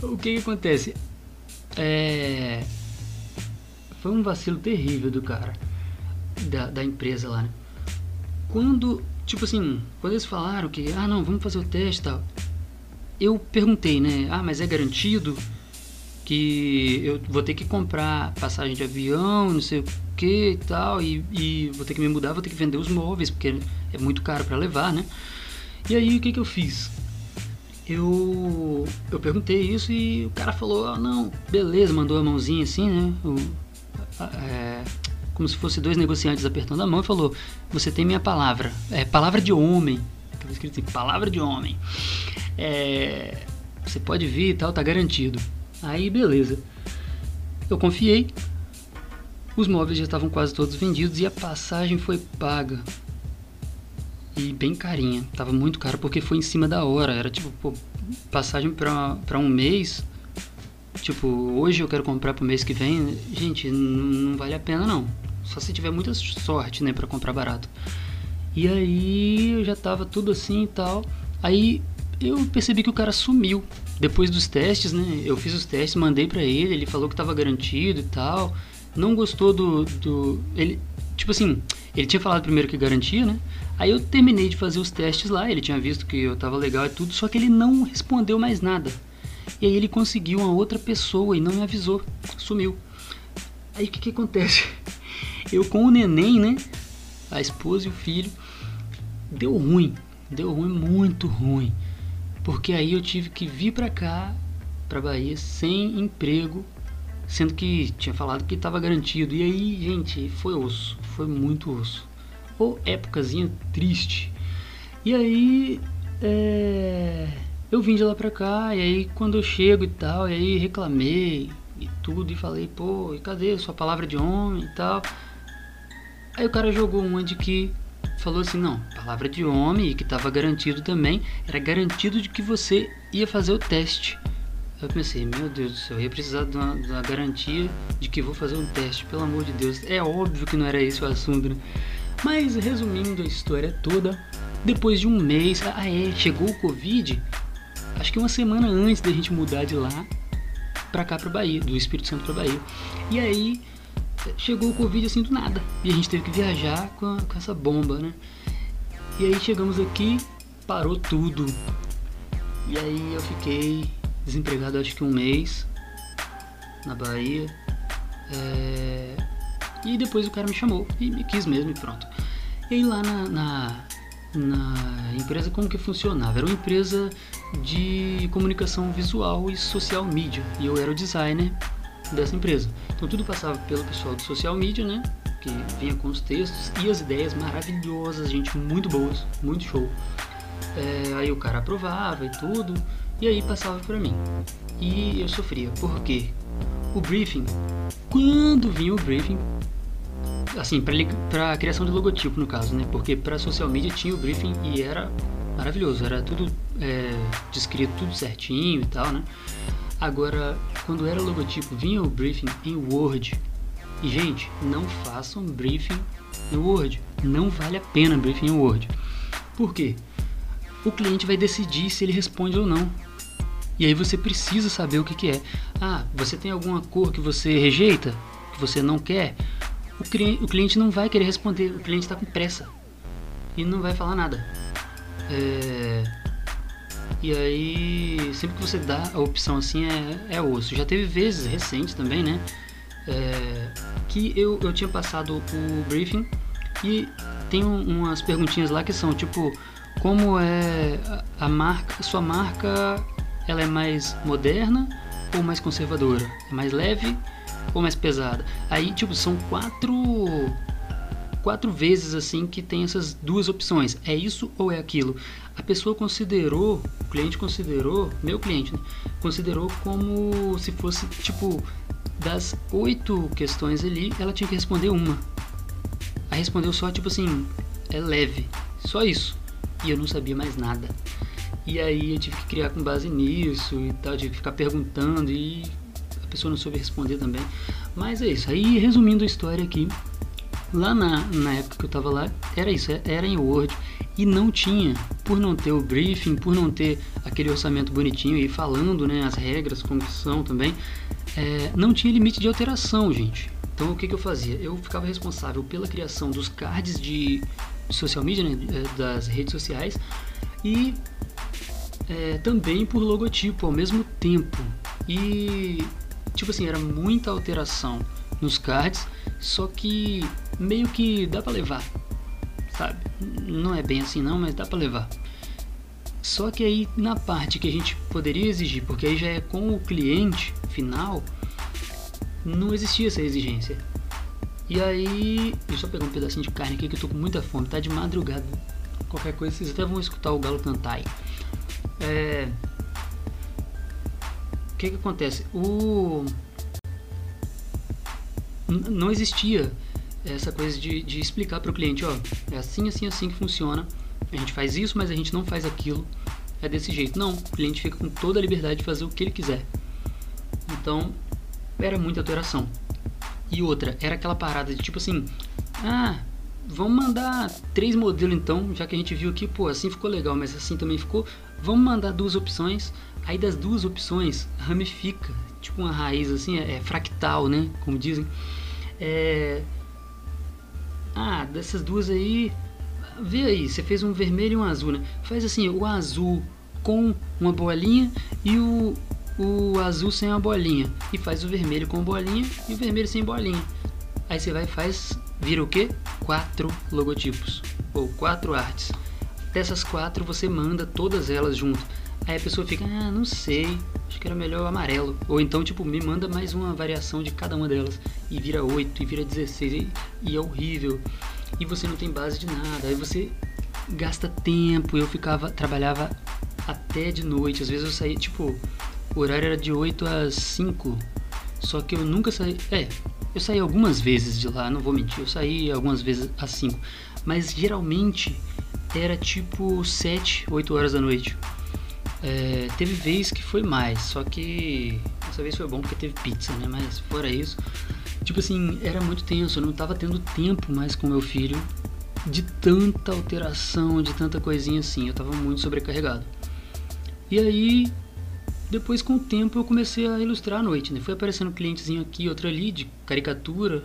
O que que acontece? É, foi um vacilo terrível do cara, da, da empresa lá, né? Quando, tipo assim, quando eles falaram que, ah não, vamos fazer o teste e tal, eu perguntei, né? Ah, mas é garantido que eu vou ter que comprar passagem de avião, não sei o que e tal, e, e vou ter que me mudar, vou ter que vender os móveis, porque é muito caro para levar, né? E aí o que, que eu fiz? Eu, eu perguntei isso e o cara falou, ah, não, beleza, mandou a mãozinha assim, né? O, é, como se fosse dois negociantes apertando a mão e falou: Você tem minha palavra. É palavra de homem. Estava escrito assim: Palavra de homem. É, você pode vir e tal, tá garantido. Aí, beleza. Eu confiei. Os móveis já estavam quase todos vendidos e a passagem foi paga. E bem carinha. Tava muito caro porque foi em cima da hora. Era tipo, pô, passagem para um mês Tipo, hoje eu quero comprar pro mês que vem, gente, não vale a pena não. Só se tiver muita sorte, né, para comprar barato. E aí eu já tava tudo assim e tal. Aí eu percebi que o cara sumiu. Depois dos testes, né? Eu fiz os testes, mandei para ele, ele falou que tava garantido e tal. não gostou do, do. Ele. Tipo assim, ele tinha falado primeiro que garantia, né? Aí eu terminei de fazer os testes lá, ele tinha visto que eu tava legal e tudo, só que ele não respondeu mais nada. E aí ele conseguiu uma outra pessoa e não me avisou, sumiu. Aí o que que acontece? *laughs* Eu com o neném, né? A esposa e o filho, deu ruim, deu ruim, muito ruim. Porque aí eu tive que vir pra cá, pra Bahia, sem emprego, sendo que tinha falado que estava garantido. E aí, gente, foi osso, foi muito osso. Ou épocazinha triste. E aí, é, eu vim de lá pra cá, e aí quando eu chego e tal, e aí reclamei e tudo, e falei, pô, e cadê sua palavra de homem e tal. Aí o cara jogou uma de que falou assim, não, palavra de homem e que estava garantido também, era garantido de que você ia fazer o teste. Eu pensei, meu Deus do céu, eu ia precisar de uma, de uma, garantia de que vou fazer um teste, pelo amor de Deus. É óbvio que não era esse o assunto, né? Mas resumindo a história toda, depois de um mês, ah é, chegou o Covid, acho que uma semana antes da gente mudar de lá pra cá pra Bahia, do Espírito Santo pra Bahia. E aí chegou o Covid assim do nada. E a gente teve que viajar com, a, com essa bomba, né? E aí chegamos aqui, parou tudo. E aí eu fiquei desempregado acho que um mês na Bahia. É... E depois o cara me chamou e me quis mesmo e pronto. E aí lá na, na, na empresa como que funcionava? Era uma empresa de comunicação visual e social media. E eu era o designer dessa empresa. Então tudo passava pelo pessoal do social media, né? Que vinha com os textos e as ideias maravilhosas, gente, muito boas, muito show. É, aí o cara aprovava e tudo, e aí passava para mim. E eu sofria, porque o briefing, quando vinha o briefing, assim, para criação de logotipo no caso, né? Porque para social media tinha o briefing e era maravilhoso, era tudo é, descrito tudo certinho e tal, né? Agora, quando era logotipo, vinha o briefing em Word. E gente, não façam briefing em Word. Não vale a pena briefing em Word. Por quê? O cliente vai decidir se ele responde ou não. E aí você precisa saber o que, que é. Ah, você tem alguma cor que você rejeita? Que você não quer? O cliente, o cliente não vai querer responder. O cliente está com pressa. E não vai falar nada. É, e aí, sempre que você dá a opção assim, é, é osso. Já teve vezes recentes também, né? É, que eu, eu tinha passado o briefing e tem umas perguntinhas lá que são tipo como é a marca, sua marca, ela é mais moderna ou mais conservadora? É mais leve ou mais pesada? Aí tipo são quatro quatro vezes assim que tem essas duas opções. É isso ou é aquilo? A pessoa considerou, o cliente considerou, meu cliente, né, considerou como se fosse tipo das oito questões ali, ela tinha que responder uma. Aí respondeu só tipo assim, é leve, só isso. E eu não sabia mais nada. E aí eu tive que criar com base nisso e tal, tive que ficar perguntando e a pessoa não soube responder também. Mas é isso. Aí resumindo a história aqui, Lá na, na época que eu tava lá, era isso, era em Word e não tinha, por não ter o briefing, por não ter aquele orçamento bonitinho e falando né, as regras como são também, é, não tinha limite de alteração, gente. Então o que, que eu fazia? Eu ficava responsável pela criação dos cards de social media, né, é, das redes sociais e é, também por logotipo ao mesmo tempo. E tipo assim, era muita alteração nos cards, só que meio que dá para levar, sabe? Não é bem assim não, mas dá para levar. Só que aí na parte que a gente poderia exigir, porque aí já é com o cliente final, não existia essa exigência. E aí, deixa eu só pegar um pedacinho de carne aqui que eu tô com muita fome, tá de madrugada. Qualquer coisa, vocês até vão escutar o galo cantar aí. É... O que que acontece? O não existia essa coisa de, de explicar para o cliente, ó, é assim, assim, assim que funciona. A gente faz isso, mas a gente não faz aquilo. É desse jeito. Não, o cliente fica com toda a liberdade de fazer o que ele quiser. Então, era muita alteração. E outra, era aquela parada de tipo assim, ah, vamos mandar três modelos então, já que a gente viu aqui, pô, assim ficou legal, mas assim também ficou. Vamos mandar duas opções. Aí das duas opções ramifica, tipo uma raiz assim, é, é fractal, né? Como dizem. É... Ah, dessas duas aí, vê aí, você fez um vermelho e um azul, né? Faz assim, o azul com uma bolinha e o, o azul sem a bolinha. E faz o vermelho com bolinha e o vermelho sem bolinha. Aí você vai e faz, vira o quê? Quatro logotipos, ou quatro artes. Dessas quatro você manda todas elas junto. Aí a pessoa fica, ah, não sei, acho que era melhor o amarelo. Ou então, tipo, me manda mais uma variação de cada uma delas. E vira 8, e vira 16, e, e é horrível. E você não tem base de nada. Aí você gasta tempo. Eu ficava, trabalhava até de noite. Às vezes eu saía, tipo, o horário era de 8 às 5. Só que eu nunca saí. É, eu saí algumas vezes de lá, não vou mentir. Eu saí algumas vezes às 5. Mas geralmente era tipo 7, 8 horas da noite. É, teve vez que foi mais, só que dessa vez foi bom porque teve pizza, né? Mas fora isso, tipo assim, era muito tenso. Eu não tava tendo tempo mais com meu filho de tanta alteração, de tanta coisinha assim. Eu tava muito sobrecarregado. E aí, depois com o tempo, eu comecei a ilustrar à noite, né? Foi aparecendo um clientezinho aqui, outro ali, de caricatura.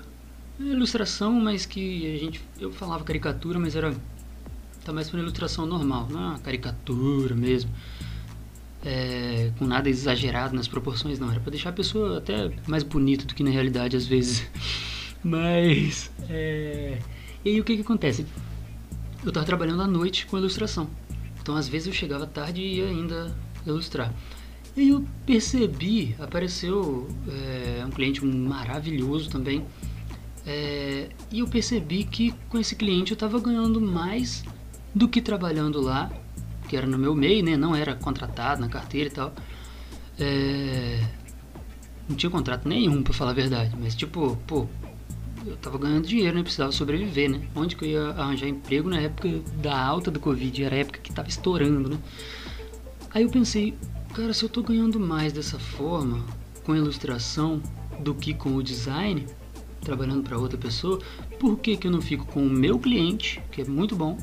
Ilustração, mas que a gente. Eu falava caricatura, mas era. Tá mais pra ilustração normal, não é uma caricatura mesmo é, com nada exagerado nas proporções, não. Era para deixar a pessoa até mais bonita do que na realidade às vezes. *laughs* Mas. É... E aí o que, que acontece? Eu estava trabalhando à noite com ilustração. Então às vezes eu chegava tarde e ia ainda ilustrar. E aí eu percebi, apareceu é, um cliente maravilhoso também. É, e eu percebi que com esse cliente eu estava ganhando mais do que trabalhando lá que era no meu meio, né? Não era contratado na carteira e tal. É... Não tinha contrato nenhum, para falar a verdade. Mas, tipo, pô, eu tava ganhando dinheiro, né? Precisava sobreviver, né? Onde que eu ia arranjar emprego na época da alta do Covid? Era a época que tava estourando, né? Aí eu pensei, cara, se eu tô ganhando mais dessa forma, com ilustração, do que com o design, trabalhando para outra pessoa, por que, que eu não fico com o meu cliente, que é muito bom,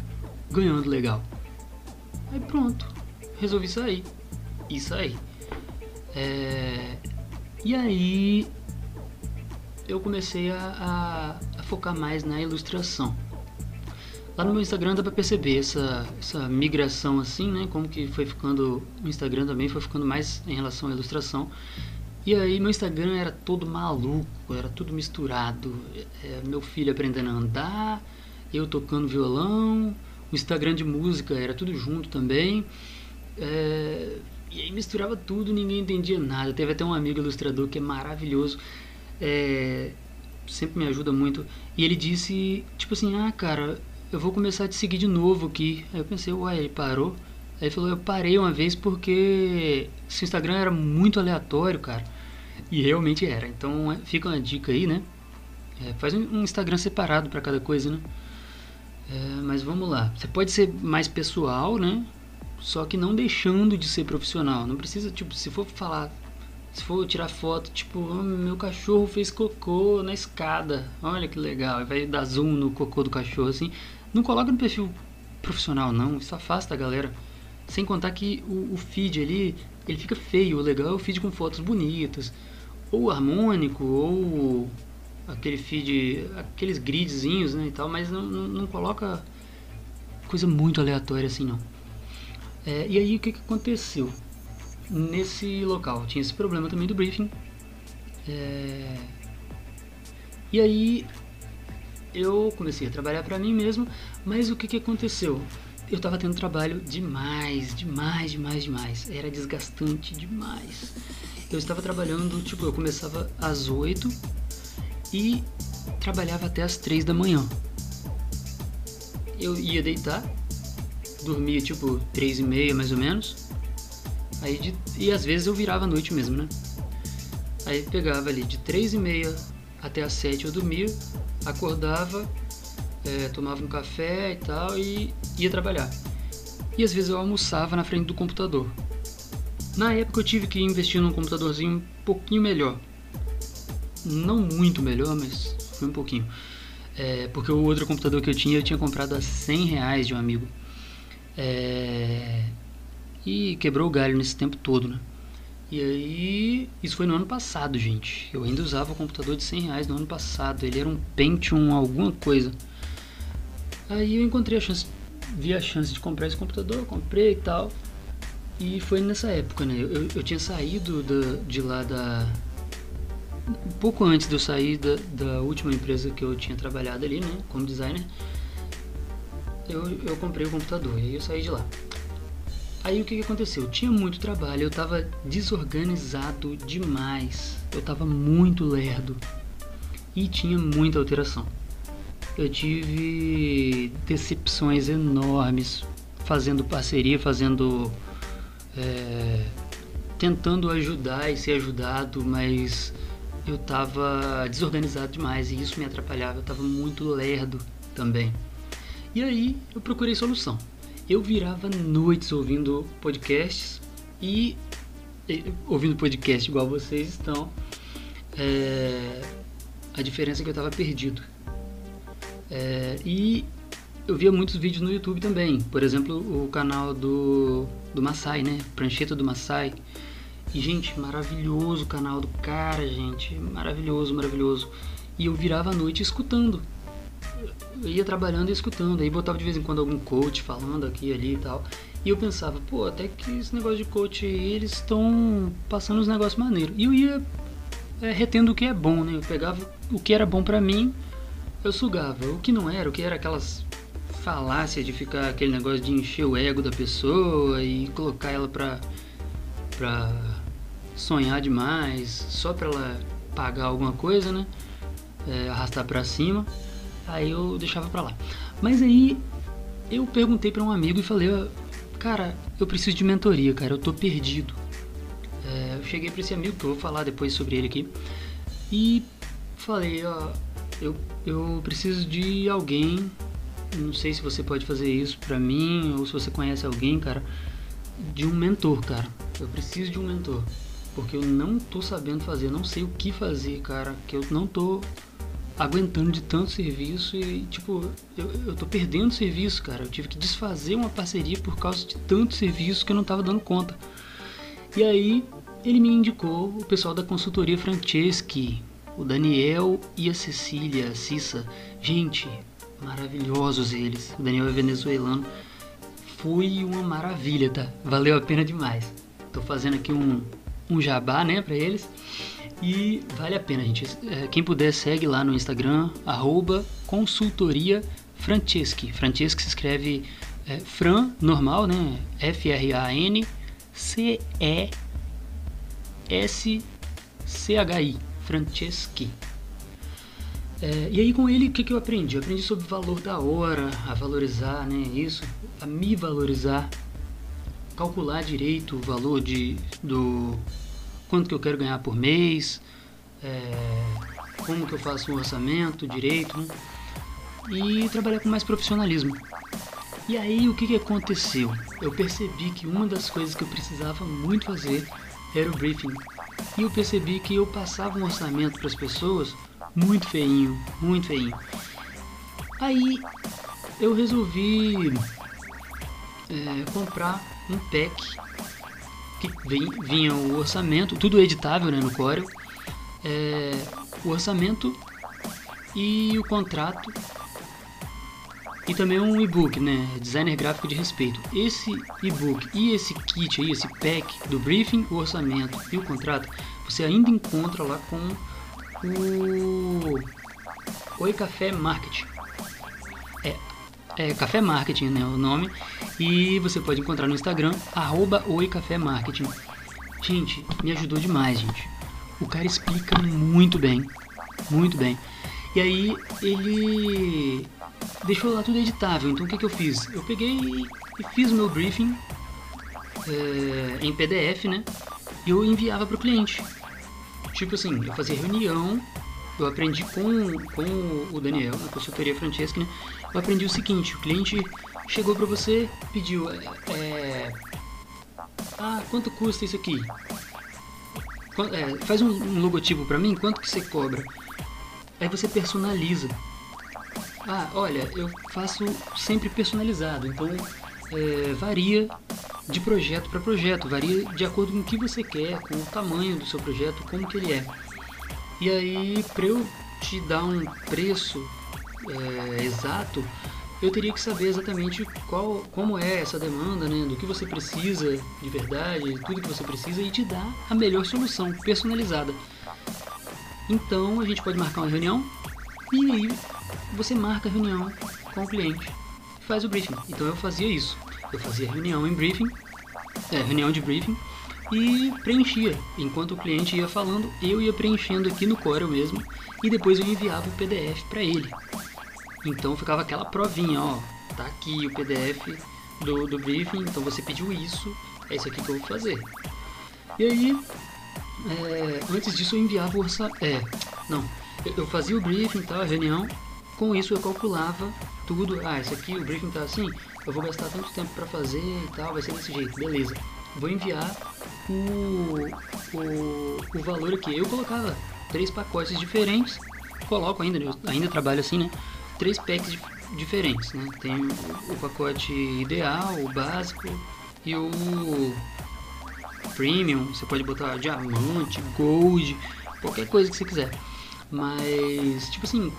ganhando legal? Aí pronto, resolvi sair. E saí. É... E aí eu comecei a, a, a, focar mais na ilustração. Lá no meu Instagram dá pra perceber essa, essa migração assim, né? Como que foi ficando. O Instagram também foi ficando mais em relação à ilustração. E aí meu Instagram era todo maluco, era tudo misturado. É, meu filho aprendendo a andar, eu tocando violão, o Instagram de música era tudo junto também. É, e aí misturava tudo, ninguém entendia nada. Teve até um amigo ilustrador que é maravilhoso, é, sempre me ajuda muito. E ele disse, tipo assim, ah cara, eu vou começar a te seguir de novo aqui. Aí eu pensei, uai, ele parou. Aí ele falou, eu parei uma vez porque seu Instagram era muito aleatório, cara. E realmente era. Então fica uma dica aí, né? É, faz um Instagram separado para cada coisa, né? É, mas vamos lá. Você pode ser mais pessoal, né? Só que não deixando de ser profissional. Não precisa, tipo, se for falar, se for tirar foto, tipo, oh, meu cachorro fez cocô na escada. Olha que legal. Vai dar zoom no cocô do cachorro assim. Não coloca no perfil profissional, não. Isso afasta a galera. Sem contar que o, o feed ali, ele fica feio. O legal é o feed com fotos bonitas. Ou harmônico, ou aquele feed, aqueles gridzinhos né, e tal, mas não, não, não coloca coisa muito aleatória assim não. É, e aí o que, que aconteceu? Nesse local tinha esse problema também do briefing. É, e aí eu comecei a trabalhar para mim mesmo, mas o que, que aconteceu? Eu estava tendo trabalho demais, demais, demais, demais. Era desgastante demais. Eu estava trabalhando, tipo, eu começava às 8 e trabalhava até as três da manhã. Eu ia deitar, dormia tipo três e meia mais ou menos. Aí de, e às vezes eu virava à noite mesmo, né? Aí pegava ali de três e meia até as sete eu dormia, acordava, é, tomava um café e tal e ia trabalhar. E às vezes eu almoçava na frente do computador. Na época eu tive que investir num computadorzinho um pouquinho melhor não muito melhor, mas foi um pouquinho. É, porque o outro computador que eu tinha, eu tinha comprado a 100 reais de um amigo. É, e quebrou o galho nesse tempo todo, né? E aí, isso foi no ano passado, gente. Eu ainda usava o computador de 100 reais no ano passado. Ele era um Pentium alguma coisa. Aí eu encontrei a chance, vi a chance de comprar esse computador, comprei e tal. E foi nessa época, né? Eu, eu tinha saído da, de lá da. Um pouco antes de eu sair da, da última empresa que eu tinha trabalhado ali, né? Como designer. Eu, eu comprei o computador e aí eu saí de lá. Aí o que, que aconteceu? Eu tinha muito trabalho, eu tava desorganizado demais, eu tava muito lerdo e tinha muita alteração. Eu tive decepções enormes fazendo parceria, fazendo. É, tentando ajudar e ser ajudado, mas eu tava desorganizado demais e isso me atrapalhava, eu tava muito lerdo também. E aí eu procurei solução eu virava noites ouvindo podcasts e, ouvindo podcast igual vocês estão. É, a diferença é que eu estava perdido. É, e eu via muitos vídeos no YouTube também. Por exemplo, o canal do, do Masai, né? Prancheta do Masai. E, gente, maravilhoso o canal do cara, gente. Maravilhoso, maravilhoso. E eu virava a noite escutando eu ia trabalhando e escutando, aí botava de vez em quando algum coach falando aqui ali e tal. E eu pensava, pô, até que esse negócio de coach aí, eles estão passando uns negócios maneiros. E eu ia é, retendo o que é bom, né? Eu pegava o que era bom para mim, eu sugava. O que não era, o que era aquelas falácias de ficar aquele negócio de encher o ego da pessoa e colocar ela pra, pra sonhar demais, só pra ela pagar alguma coisa, né? É, arrastar pra cima aí eu deixava pra lá. Mas aí eu perguntei para um amigo e falei, cara, eu preciso de mentoria, cara, eu tô perdido. É, eu cheguei para esse amigo, que eu vou falar depois sobre ele aqui, e falei, ó, eu, eu preciso de alguém, não sei se você pode fazer isso pra mim, ou se você conhece alguém, cara, de um mentor, cara. Eu preciso de um mentor. Porque eu não tô sabendo fazer, não sei o que fazer, cara. Que eu não tô aguentando de tanto serviço e, tipo, eu, eu tô perdendo serviço, cara. Eu tive que desfazer uma parceria por causa de tanto serviço que eu não tava dando conta. E aí, ele me indicou o pessoal da consultoria Franceschi, o Daniel e a Cecília, a Cissa. Gente, maravilhosos eles. O Daniel é venezuelano. Foi uma maravilha, tá? Valeu a pena demais. Tô fazendo aqui um, um jabá, né, pra eles. E vale a pena, gente. É, quem puder, segue lá no Instagram, arroba consultoria Franceschi. Franceschi se escreve é, Fran, normal, né? F-R-A-N C-E-S-C-H-I. Franceschi. É, e aí com ele, o que, que eu aprendi? Eu aprendi sobre o valor da hora, a valorizar, né? Isso, a me valorizar, calcular direito o valor de, do, quanto que eu quero ganhar por mês, é, como que eu faço um orçamento direito né? e trabalhar com mais profissionalismo. E aí o que, que aconteceu? Eu percebi que uma das coisas que eu precisava muito fazer era o briefing. E eu percebi que eu passava um orçamento para as pessoas muito feinho, muito feinho. Aí eu resolvi é, comprar um pack que vinha o orçamento, tudo editável né, no Corel, é, o orçamento e o contrato e também um e-book, né, designer gráfico de respeito. Esse e-book e esse kit aí, esse pack do briefing, o orçamento e o contrato, você ainda encontra lá com o Oi Café Marketing. É, Café Marketing, né, o nome. E você pode encontrar no Instagram, arroba Marketing. Gente, me ajudou demais, gente. O cara explica muito bem, muito bem. E aí ele deixou lá tudo editável. Então o que, que eu fiz? Eu peguei e fiz o meu briefing é, em PDF, né? E eu enviava para o cliente. Tipo assim, eu fazia reunião, eu aprendi com, com o Daniel, na consultoria Francesca, né? Eu aprendi o seguinte, o cliente chegou para você, pediu, é, é, ah, quanto custa isso aqui? É, faz um, um logotipo para mim, quanto que você cobra? Aí você personaliza. Ah, olha, eu faço sempre personalizado, então é, varia de projeto para projeto, varia de acordo com o que você quer, com o tamanho do seu projeto, como que ele é. E aí, para eu te dar um preço é, exato, eu teria que saber exatamente qual, como é essa demanda, né, do que você precisa de verdade, tudo que você precisa e te dar a melhor solução personalizada. Então a gente pode marcar uma reunião e aí você marca a reunião com o cliente faz o briefing. Então eu fazia isso. Eu fazia reunião em briefing, é, reunião de briefing e preenchia. Enquanto o cliente ia falando, eu ia preenchendo aqui no Corel mesmo e depois eu enviava o PDF para ele. Então ficava aquela provinha, ó, tá aqui o PDF do, do briefing, então você pediu isso, é isso aqui que eu vou fazer. E aí, é, antes disso eu enviava o orçamento, é, não, eu, eu fazia o briefing, tá, a reunião, com isso eu calculava tudo, ah, isso aqui, o briefing tá assim, eu vou gastar tanto tempo para fazer e tal, vai ser desse jeito, beleza. Vou enviar o, o, o valor aqui. Eu colocava três pacotes diferentes, coloco ainda, eu ainda trabalho assim, né? Três packs diferentes, né? Tem o, pacote ideal, o básico e o premium. Você pode botar diamante, gold, qualquer coisa que você quiser. Mas, tipo assim,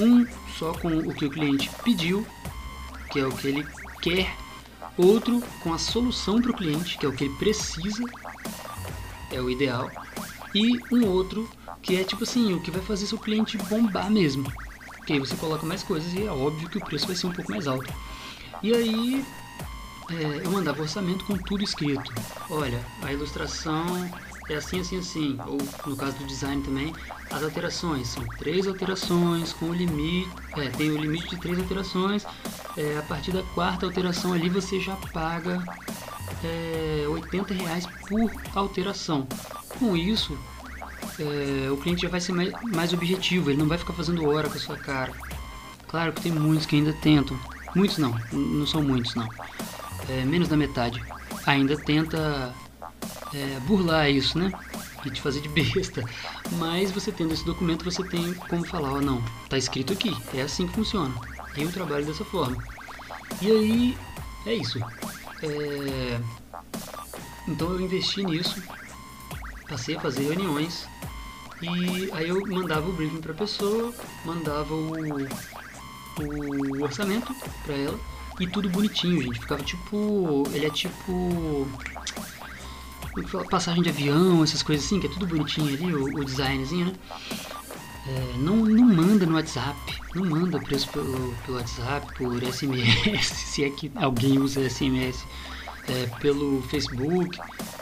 um só com o que o cliente pediu, que é o que ele quer, outro com a solução para o cliente, que é o que ele precisa, é o ideal, e um outro que é tipo assim, o que vai fazer seu cliente bombar mesmo que aí você coloca mais coisas e é óbvio que o preço vai ser um pouco mais alto. E aí é, eu mandava orçamento com tudo escrito. Olha, a ilustração é assim, assim, assim. Ou no caso do design também, as alterações são três alterações com o limite. É, tem o limite de três alterações. É, a partir da quarta alteração ali você já paga é, 80 reais por alteração. Com isso, é, o cliente já vai ser mais, mais objetivo, ele não vai ficar fazendo hora com a sua cara. Claro que tem muitos que ainda tentam, muitos não, não são muitos não, é, menos da metade, ainda tenta é, burlar isso, né? E te fazer de besta. Mas você tendo esse documento, você tem como falar, ó, oh, não, tá escrito aqui, é assim que funciona. Eu trabalho dessa forma. E aí, é isso. É... Então eu investi nisso, passei a fazer reuniões e aí eu mandava o briefing para a pessoa, mandava o, o orçamento para ela e tudo bonitinho, gente. Ficava tipo. Ele é tipo. Passagem de avião, essas coisas assim, que é tudo bonitinho ali, o, o designzinho, né? É, não, não manda no WhatsApp, não manda preço pelo, pelo WhatsApp, por SMS, *laughs* se é que alguém usa SMS, é, pelo Facebook,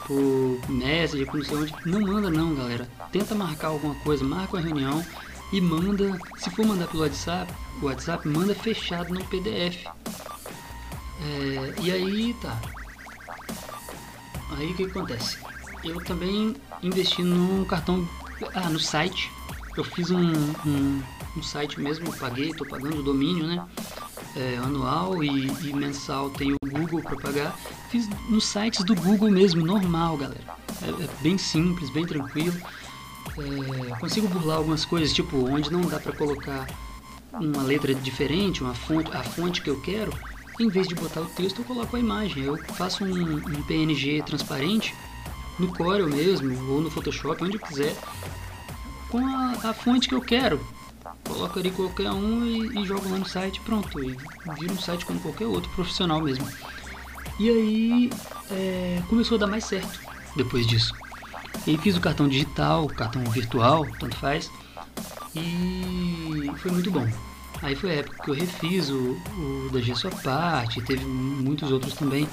por Messenger, por não sei onde. Não manda não, galera. Tenta marcar alguma coisa, marca uma reunião e manda, se for mandar pelo WhatsApp, o WhatsApp manda fechado no PDF. É, e aí tá. Aí o que acontece? Eu também investi no cartão, ah, no site. Eu fiz um, um, um site mesmo, paguei, tô pagando o domínio, né? É, anual e, e mensal tem o Google para pagar fiz nos sites do Google mesmo, normal, galera. É, é bem simples, bem tranquilo. É, consigo burlar algumas coisas, tipo, onde não dá para colocar uma letra diferente, uma fonte, a fonte que eu quero, em vez de botar o texto, eu coloco a imagem. Eu faço um, um PNG transparente no Corel mesmo, ou no Photoshop, onde eu quiser, com a, a fonte que eu quero. Coloco ali qualquer um e, e jogo lá no site, pronto. E vira um site como qualquer outro profissional mesmo. E aí é, começou a dar mais certo depois disso. E fiz o cartão digital, cartão virtual, tanto faz. E foi muito bom. Aí foi a época que eu refiz o, o da Gesso parte, teve muitos outros também.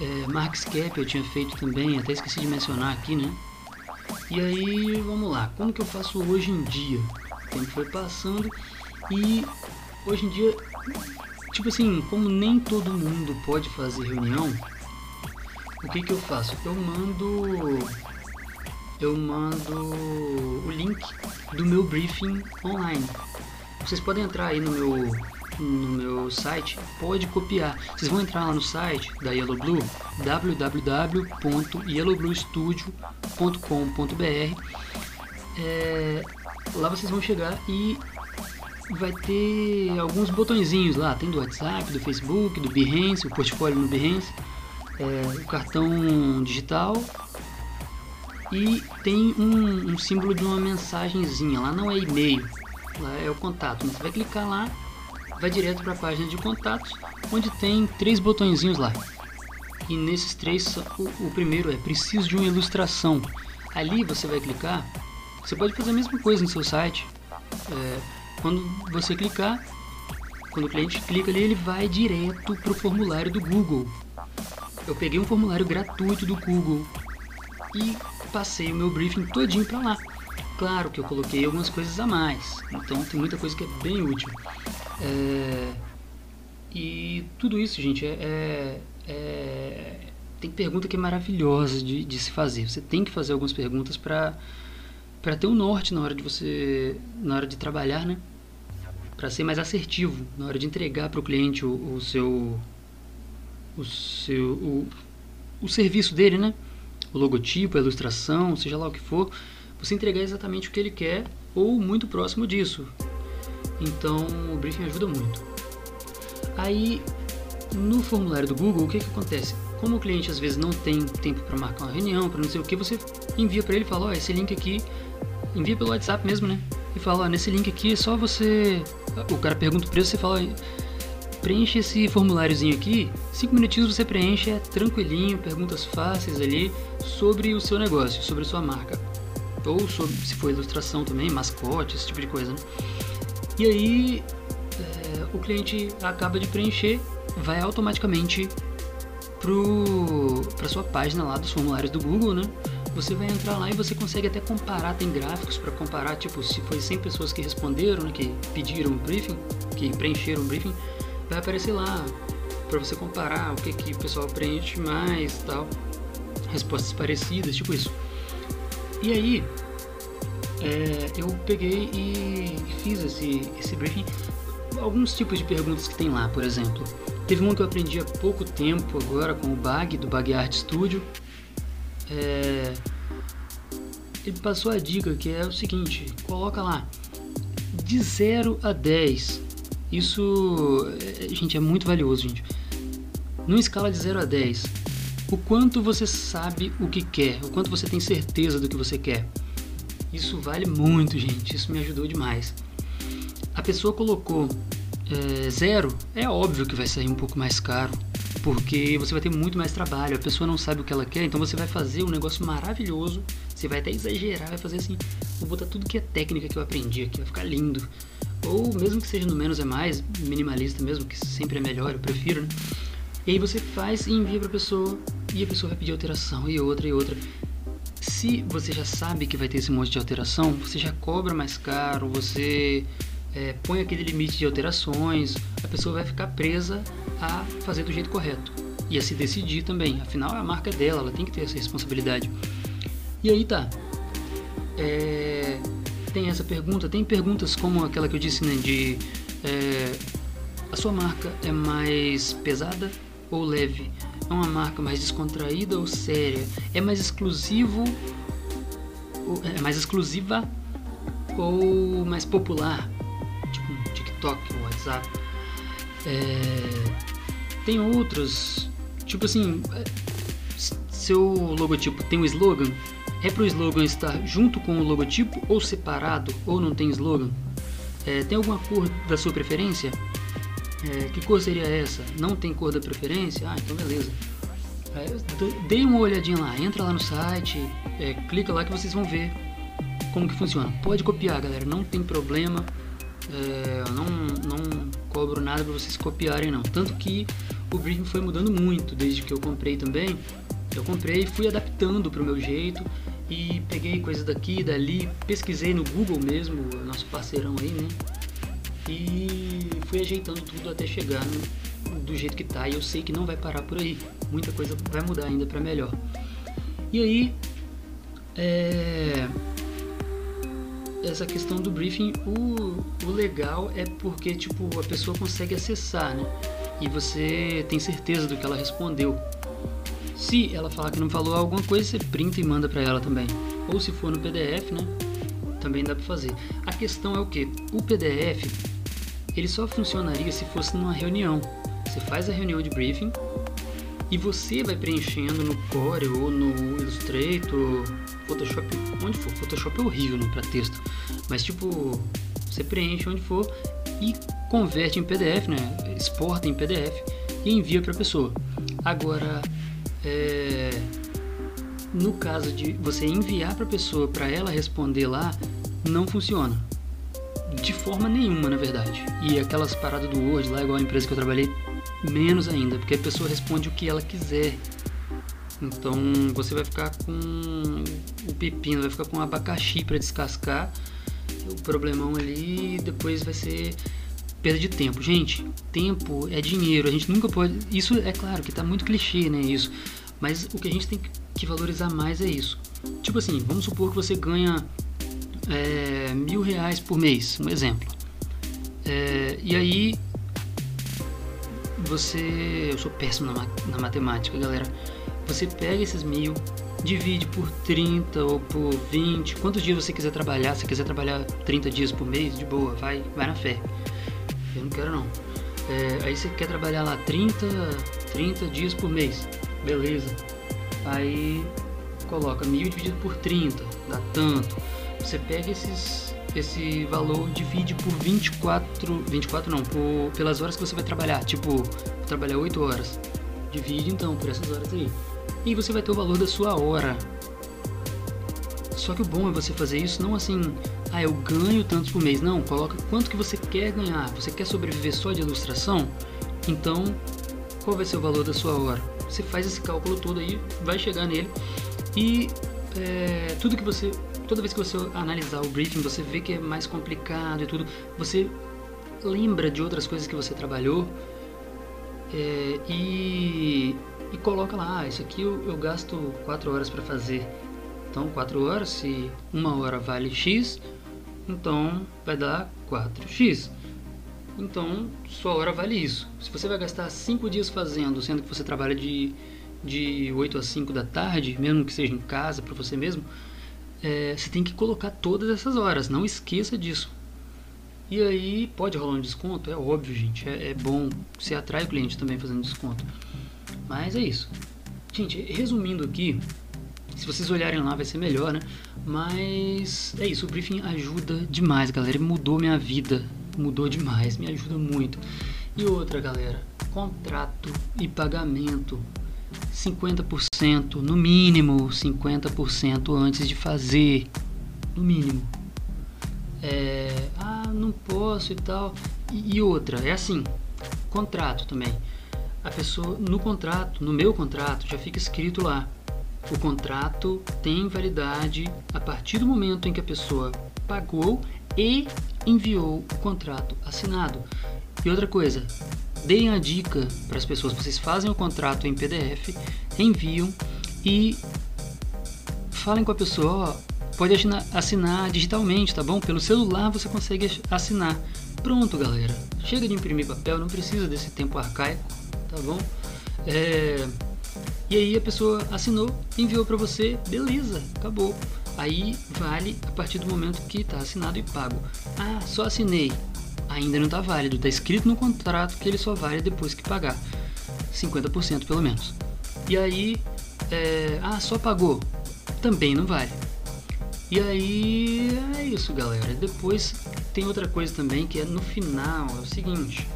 É, Markscap eu tinha feito também, até esqueci de mencionar aqui, né? E aí, vamos lá, como que eu faço hoje em dia? O tempo foi passando e hoje em dia Tipo assim, como nem todo mundo pode fazer reunião, o que que eu faço? Eu mando eu mando o link do meu briefing online. Vocês podem entrar aí no meu no meu site, pode copiar. Vocês vão entrar lá no site da Yellow Blue, www.yellowbluestudio.com.br. É, lá vocês vão chegar e vai ter alguns botõezinhos lá, tem do WhatsApp, do Facebook, do Behance, o portfólio no Behance. é, o cartão digital e tem um, um, símbolo de uma mensagenzinha. Lá não é e-mail, lá é o contato. Você vai clicar lá, vai direto para a página de contatos, onde tem três botõezinhos lá. E nesses três, o, o primeiro é preciso de uma ilustração. Ali você vai clicar, você pode fazer a mesma coisa no seu site. É, quando você clicar, quando o cliente clica ali, ele vai direto para o formulário do Google. Eu peguei um formulário gratuito do Google e passei o meu briefing todinho para lá. Claro que eu coloquei algumas coisas a mais, então tem muita coisa que é bem útil. É... E tudo isso, gente, é, é, é... tem pergunta que é maravilhosa de, de se fazer. Você tem que fazer algumas perguntas para para ter um norte na hora de você na hora de trabalhar, né? Para ser mais assertivo na hora de entregar para o cliente o seu o seu o, o serviço dele, né? O logotipo, a ilustração, seja lá o que for, você entregar exatamente o que ele quer ou muito próximo disso. Então, o briefing ajuda muito. Aí, no formulário do Google, o que, que acontece? Como o cliente às vezes não tem tempo para marcar uma reunião, para não sei o que, você envia para ele e fala: oh, esse link aqui, envia pelo WhatsApp mesmo, né? E fala: oh, nesse link aqui só você. O cara pergunta o preço, você fala: preenche esse formuláriozinho aqui, cinco minutinhos você preenche, é tranquilinho, perguntas fáceis ali sobre o seu negócio, sobre a sua marca. Ou sobre, se for ilustração também, mascote, esse tipo de coisa. Né? E aí é, o cliente acaba de preencher, vai automaticamente para sua página lá dos formulários do Google, né? Você vai entrar lá e você consegue até comparar, tem gráficos para comparar, tipo, se foi 100 pessoas que responderam, né, que pediram o briefing, que preencheram o briefing, vai aparecer lá para você comparar o que, que o pessoal preenche mais tal. Respostas parecidas, tipo isso. E aí, é, eu peguei e fiz esse, esse briefing. Alguns tipos de perguntas que tem lá, por exemplo. Teve uma que eu aprendi há pouco tempo agora com o Bag, do Bag Art Studio. É, ele passou a dica que é o seguinte: coloca lá de 0 a 10 isso, é, gente, é muito valioso, gente. Numa escala de 0 a 10, o quanto você sabe o que quer, o quanto você tem certeza do que você quer. Isso vale muito, gente. Isso me ajudou demais. A pessoa colocou é, zero, é óbvio que vai sair um pouco mais caro, porque você vai ter muito mais trabalho. A pessoa não sabe o que ela quer, então você vai fazer um negócio maravilhoso. Você vai até exagerar, vai fazer assim, vou botar tudo que é técnica que eu aprendi aqui, vai ficar lindo ou mesmo que seja no menos é mais, minimalista mesmo, que sempre é melhor, eu prefiro, né? E aí você faz e envia para a pessoa e a pessoa vai pedir alteração e outra e outra. Se você já sabe que vai ter esse monte de alteração, você já cobra mais caro, você é, põe aquele limite de alterações, a pessoa vai ficar presa a fazer do jeito correto e a se decidir também. Afinal, a marca é dela, ela tem que ter essa responsabilidade. E aí tá. É, tem essa pergunta, tem perguntas como aquela que eu disse, né, de é, a sua marca é mais pesada ou leve? É uma marca mais descontraída ou séria? É mais exclusivo? É mais exclusiva ou mais popular? TikTok WhatsApp? É, tem outros, tipo assim, é, seu logotipo tem um slogan? É para o slogan estar junto com o logotipo ou separado ou não tem slogan? É, tem alguma cor da sua preferência? É, que cor seria essa? Não tem cor da preferência? Ah, então beleza. É, dê uma olhadinha lá, entra lá no site, é, clica lá que vocês vão ver como que funciona. Pode copiar, galera, não tem problema. É, não, não cobro nada para vocês copiarem não. Tanto que o briefing foi mudando muito desde que eu comprei também. Eu comprei, fui adaptando para o meu jeito e peguei coisas daqui dali, pesquisei no Google mesmo, nosso parceirão aí, né? E fui ajeitando tudo até chegar no, do jeito que tá. E eu sei que não vai parar por aí. Muita coisa vai mudar ainda para melhor. E aí, é, essa questão do briefing, o, o legal é porque tipo a pessoa consegue acessar, né? E você tem certeza do que ela respondeu. Se ela falar que não falou alguma coisa, você printa e manda para ela também. Ou se for no PDF, né? Também dá para fazer. A questão é o que? O PDF ele só funcionaria se fosse numa reunião. Você faz a reunião de briefing e você vai preenchendo no Core ou no Illustrator, Photoshop, onde for. Photoshop é horrível né, para texto, mas tipo, você preenche onde for e converte em PDF, né? Exporta em PDF e envia para a pessoa. Agora, é, no caso de você enviar para a pessoa para ela responder lá, não funciona. De forma nenhuma, na verdade. E aquelas paradas do Word lá, igual a empresa que eu trabalhei, menos ainda, porque a pessoa responde o que ela quiser. Então você vai ficar com o pepino, vai ficar com o abacaxi para descascar. O problemão ali depois vai ser perda de tempo. Gente, tempo é dinheiro. A gente nunca pode. Isso é claro que tá muito clichê, né? Isso. Mas o que a gente tem que valorizar mais é isso. Tipo assim, vamos supor que você ganha é, mil reais por mês, um exemplo. É, e aí você. Eu sou péssimo na, na matemática, galera. Você pega esses mil, divide por 30 ou por 20, quantos dias você quiser trabalhar. Se quiser trabalhar 30 dias por mês, de boa, vai, vai na fé. Eu não quero não. É, aí você quer trabalhar lá 30, 30 dias por mês, beleza. Aí coloca mil dividido por 30, dá tanto. Você pega esses, esse valor, divide por 24, 24 não, por, pelas horas que você vai trabalhar. Tipo, trabalhar 8 horas. Divide então por essas horas aí. E você vai ter o valor da sua hora. Só que o bom é você fazer isso não assim, ah, eu ganho tantos por mês. Não, coloca quanto que você quer ganhar. Você quer sobreviver só de ilustração? Então, qual vai ser o valor da sua hora? Você faz esse cálculo todo aí, vai chegar nele e é, tudo que você, toda vez que você analisar o briefing, você vê que é mais complicado e tudo, você lembra de outras coisas que você trabalhou é, e, e coloca lá, ah, isso aqui eu, eu gasto 4 horas para fazer. Então 4 horas, se uma hora vale X, então vai dar 4x. Então sua hora vale isso. Se você vai gastar 5 dias fazendo, sendo que você trabalha de, de 8 a 5 da tarde, mesmo que seja em casa para você mesmo, é, você tem que colocar todas essas horas, não esqueça disso. E aí pode rolar um desconto? É óbvio, gente. É, é bom. Você atrai o cliente também fazendo desconto. Mas é isso. Gente, resumindo aqui, se vocês olharem lá vai ser melhor, né? Mas é isso, o briefing ajuda demais, galera. Mudou minha vida. Mudou demais, me ajuda muito. E outra, galera, contrato e pagamento. 50%, no mínimo 50% antes de fazer. No mínimo. É, ah, não posso e tal. E, e outra, é assim, contrato também. A pessoa, no contrato, no meu contrato, já fica escrito lá. O contrato tem validade a partir do momento em que a pessoa pagou e enviou o contrato assinado. E outra coisa, deem a dica para as pessoas: vocês fazem o contrato em PDF, enviam e falem com a pessoa: ó, pode assinar, digitalmente, tá bom? Pelo celular você consegue assinar. Pronto, galera. Chega de imprimir papel, não precisa desse tempo arcaico, tá bom? É... E aí a pessoa assinou, enviou para você, beleza, acabou. Aí vale a partir do momento que está assinado e pago. Ah, só assinei. Ainda não está válido. Está escrito no contrato que ele só vale depois que pagar. 50% pelo menos. E aí, é... ah, só pagou. Também não vale. E aí é isso, galera. Depois tem outra coisa também que é no final, é o seguinte.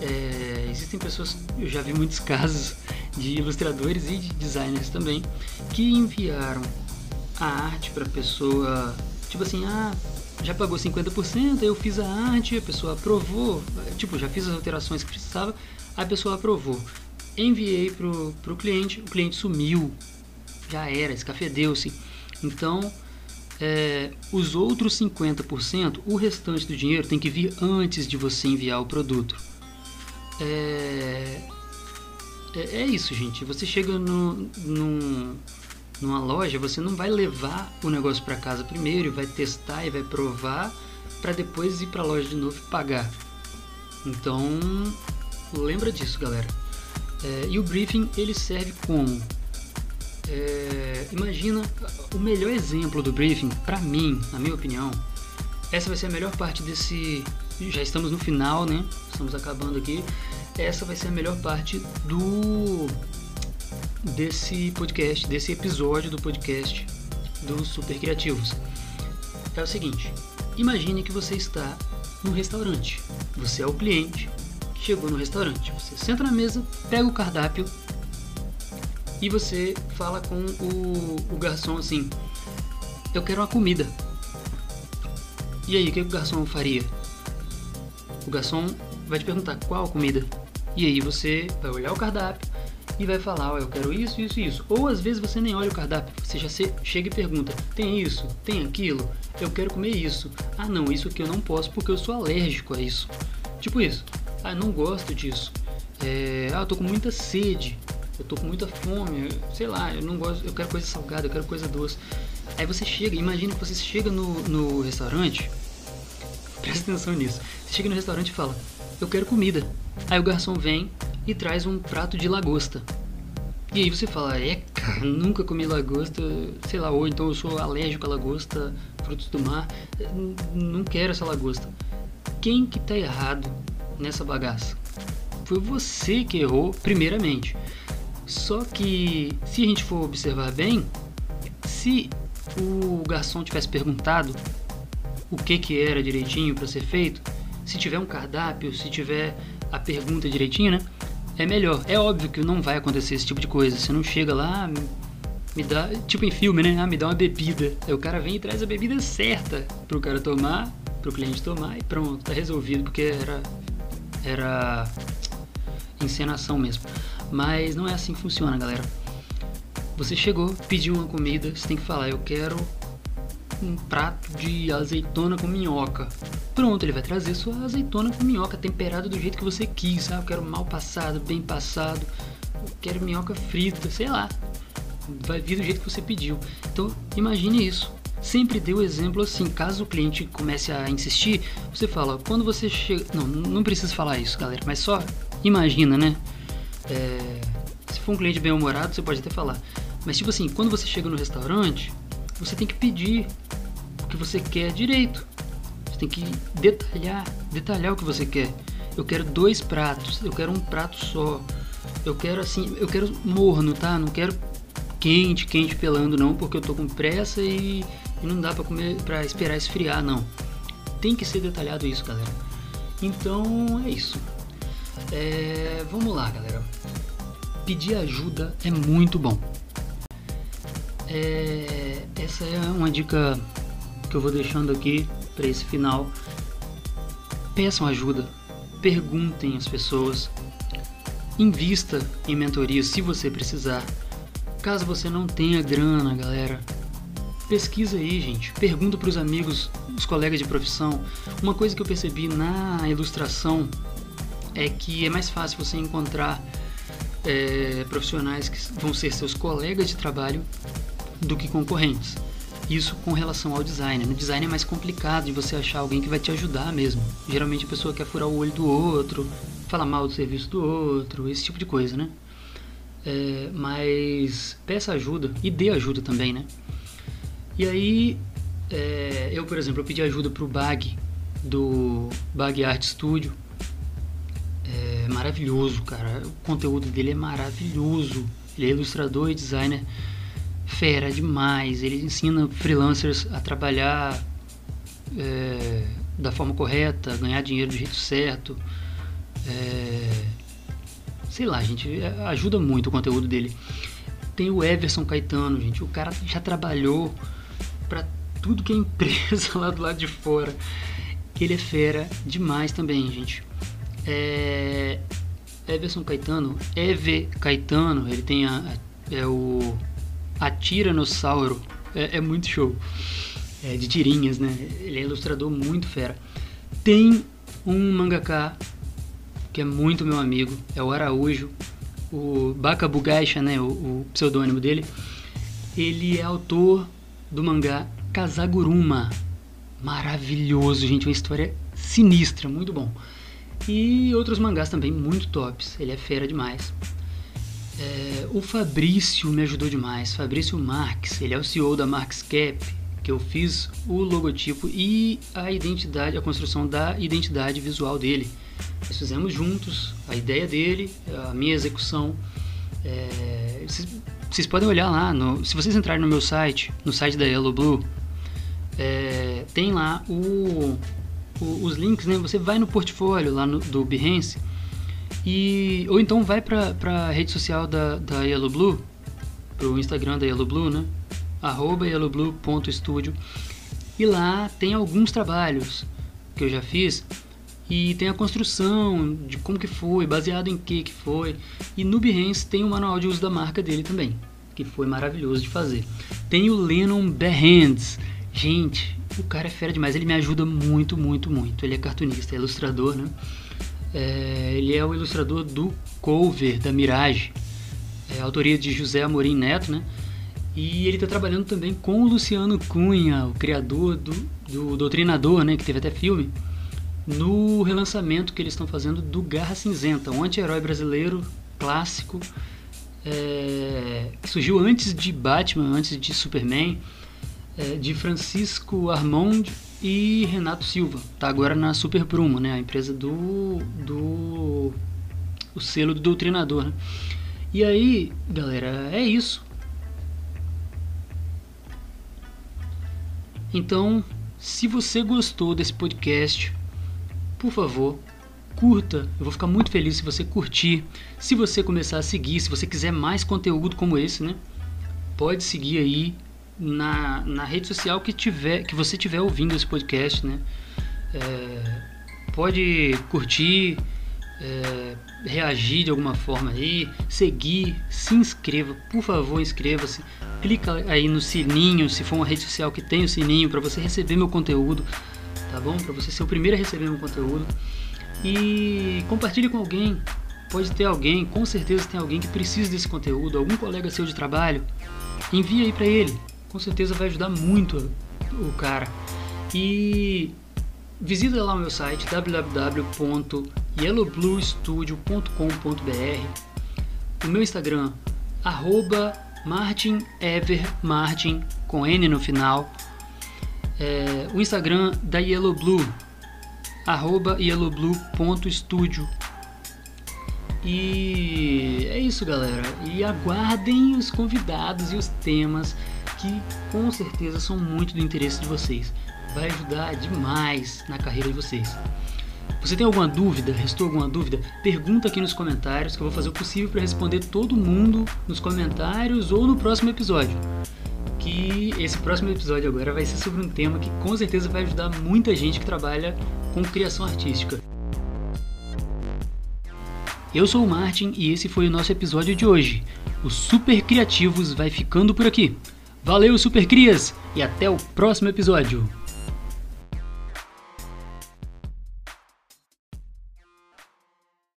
É, existem pessoas, eu já vi muitos *laughs* casos de ilustradores e de designers também, que enviaram a arte para a pessoa, tipo assim, ah, já pagou 50%, eu fiz a arte, a pessoa aprovou, tipo, já fiz as alterações que precisava, a pessoa aprovou. Enviei pro, pro cliente, o cliente sumiu, já era, escafedeu-se. Então, é, os outros 50%, o restante do dinheiro tem que vir antes de você enviar o produto. É, é, é isso, gente. Você chega no, no, numa loja, você não vai levar o negócio para casa primeiro, vai testar e vai provar para depois ir para a loja de novo e pagar. Então, lembra disso, galera. É, e o briefing ele serve como é, imagina o melhor exemplo do briefing, para mim, na minha opinião, essa vai ser a melhor parte desse. Já estamos no final, né? Estamos acabando aqui. Essa vai ser a melhor parte do desse podcast, desse episódio do podcast dos Super Criativos. É o seguinte: imagine que você está num restaurante. Você é o cliente chegou no restaurante. Você senta na mesa, pega o cardápio e você fala com o, o garçom assim: Eu quero uma comida. E aí, o que o garçom faria? O garçom vai te perguntar qual comida. E aí você vai olhar o cardápio e vai falar, oh, eu quero isso, isso e isso. Ou às vezes você nem olha o cardápio, você já chega e pergunta, tem isso, tem aquilo, eu quero comer isso. Ah não, isso aqui eu não posso porque eu sou alérgico a isso. Tipo isso. Ah, não gosto disso. É, ah, eu tô com muita sede. Eu tô com muita fome, sei lá, eu não gosto, eu quero coisa salgada, eu quero coisa doce. Aí você chega, imagina que você chega no, no restaurante, presta atenção nisso. Você chega no restaurante e fala, eu quero comida. Aí o garçom vem e traz um prato de lagosta. E aí você fala, é, nunca comi lagosta, sei lá, ou então eu sou alérgico a lagosta, frutos do mar, não quero essa lagosta. Quem que tá errado nessa bagaça? Foi você que errou primeiramente. Só que se a gente for observar bem, se o garçom tivesse perguntado o que que era direitinho para ser feito, se tiver um cardápio, se tiver a pergunta direitinho, né? É melhor. É óbvio que não vai acontecer esse tipo de coisa. Você não chega lá, me dá, tipo em filme, né? Ah, me dá uma bebida. Aí o cara vem e traz a bebida certa pro cara tomar, pro cliente tomar e pronto, tá resolvido, porque era era encenação mesmo. Mas não é assim que funciona, galera. Você chegou, pediu uma comida, você tem que falar, eu quero um prato de azeitona com minhoca. Pronto, ele vai trazer sua azeitona com minhoca temperada do jeito que você quis, sabe? Eu quero mal passado, bem passado, eu quero minhoca frita, sei lá. Vai vir do jeito que você pediu. Então, imagine isso. Sempre dê o exemplo assim, caso o cliente comece a insistir, você fala, quando você chega. Não, não precisa falar isso, galera, mas só imagina, né? É... Se for um cliente bem-humorado, você pode até falar. Mas tipo assim, quando você chega no restaurante, você tem que pedir o que você quer direito. Você tem que detalhar, detalhar o que você quer. Eu quero dois pratos, eu quero um prato só. Eu quero assim, eu quero morno, tá? Não quero quente, quente pelando não, porque eu tô com pressa e, e não dá para comer, para esperar esfriar não. Tem que ser detalhado isso, galera. Então é isso. É, vamos lá, galera. Pedir ajuda é muito bom. É, essa é uma dica que eu vou deixando aqui para esse final. Peçam ajuda, perguntem às pessoas, invista em mentoria se você precisar. Caso você não tenha grana, galera, pesquisa aí, gente. Pergunta para os amigos, os colegas de profissão. Uma coisa que eu percebi na ilustração é que é mais fácil você encontrar é, profissionais que vão ser seus colegas de trabalho do que concorrentes. Isso com relação ao design. No design é mais complicado de você achar alguém que vai te ajudar mesmo. Geralmente a pessoa quer furar o olho do outro, falar mal do serviço do outro, esse tipo de coisa, né? É, mas peça ajuda e dê ajuda também, né? E aí, é, eu, por exemplo, eu pedi ajuda pro Bag, do Bag Art Studio. É maravilhoso, cara. O conteúdo dele é maravilhoso. Ele é ilustrador e designer fera demais. Ele ensina freelancers a trabalhar é, da forma correta, ganhar dinheiro do jeito certo. É, sei lá, gente, é, ajuda muito o conteúdo dele. Tem o Everson Caetano, gente. O cara já trabalhou para tudo que é empresa *laughs* lá do lado de fora. Ele é fera demais também, gente. É, Everson Caetano, Eve Caetano, ele tem a, é o a Tiranossauro é, é muito show. É, de tirinhas, né? Ele é ilustrador muito fera. Tem um mangaka que é muito meu amigo, é o Araújo, o Baka Bugaisha, né? O, o pseudônimo dele. Ele é autor do mangá Kazaguruma. Maravilhoso, gente. Uma história sinistra, muito bom. E outros mangás também muito tops. Ele é fera demais. É, o Fabrício me ajudou demais. Fabrício Marques, ele é o CEO da Marx Cap, que eu fiz o logotipo e a identidade, a construção da identidade visual dele. Nós fizemos juntos a ideia dele, a minha execução. É, vocês podem olhar lá, no, se vocês entrarem no meu site, no site da Yellow Blue, é, tem lá o, o, os links, né? Você vai no portfólio lá no, do Behance e ou então vai para a rede social da, da Yellow Blue, pro Instagram da Yellow Blue, né? arroba yellowblue.studio e lá tem alguns trabalhos que eu já fiz e tem a construção de como que foi, baseado em que que foi. E no Behance tem o manual de uso da marca dele também, que foi maravilhoso de fazer. Tem o Lennon Behands. Gente, o cara é fera demais, ele me ajuda muito, muito, muito. Ele é cartunista, é ilustrador, né? É, ele é o ilustrador do cover da Mirage, é, autoria de José Amorim Neto, né? E ele está trabalhando também com o Luciano Cunha, o criador do, do Doutrinador, né? Que teve até filme no relançamento que eles estão fazendo do Garra Cinzenta, um anti-herói brasileiro clássico é, que surgiu antes de Batman, antes de Superman, é, de Francisco Armond e Renato Silva. Tá agora na Super Prumo, né, a empresa do do o selo do Doutrinador. Né? E aí, galera, é isso. Então, se você gostou desse podcast, por favor, curta. Eu vou ficar muito feliz se você curtir. Se você começar a seguir, se você quiser mais conteúdo como esse, né? Pode seguir aí na, na rede social que tiver que você tiver ouvindo esse podcast, né? É, pode curtir, é, reagir de alguma forma aí, seguir, se inscreva, por favor, inscreva-se. Clica aí no sininho, se for uma rede social que tem o sininho para você receber meu conteúdo tá bom? Para você ser o primeiro a receber meu conteúdo. E compartilhe com alguém. Pode ter alguém, com certeza tem alguém que precisa desse conteúdo, algum colega seu de trabalho. Envie aí para ele. Com certeza vai ajudar muito o cara. E visita lá o meu site www.yellowbluestudio.com.br o meu Instagram arroba martinevermartin com N no final é, o Instagram da Yellow Blue, arroba yellowblue.studio. E é isso, galera. E aguardem os convidados e os temas que com certeza são muito do interesse de vocês. Vai ajudar demais na carreira de vocês. Você tem alguma dúvida? Restou alguma dúvida? Pergunta aqui nos comentários que eu vou fazer o possível para responder todo mundo nos comentários ou no próximo episódio que esse próximo episódio agora vai ser sobre um tema que com certeza vai ajudar muita gente que trabalha com criação artística. Eu sou o Martin e esse foi o nosso episódio de hoje. O Super Criativos vai ficando por aqui. Valeu, Super Crias, e até o próximo episódio!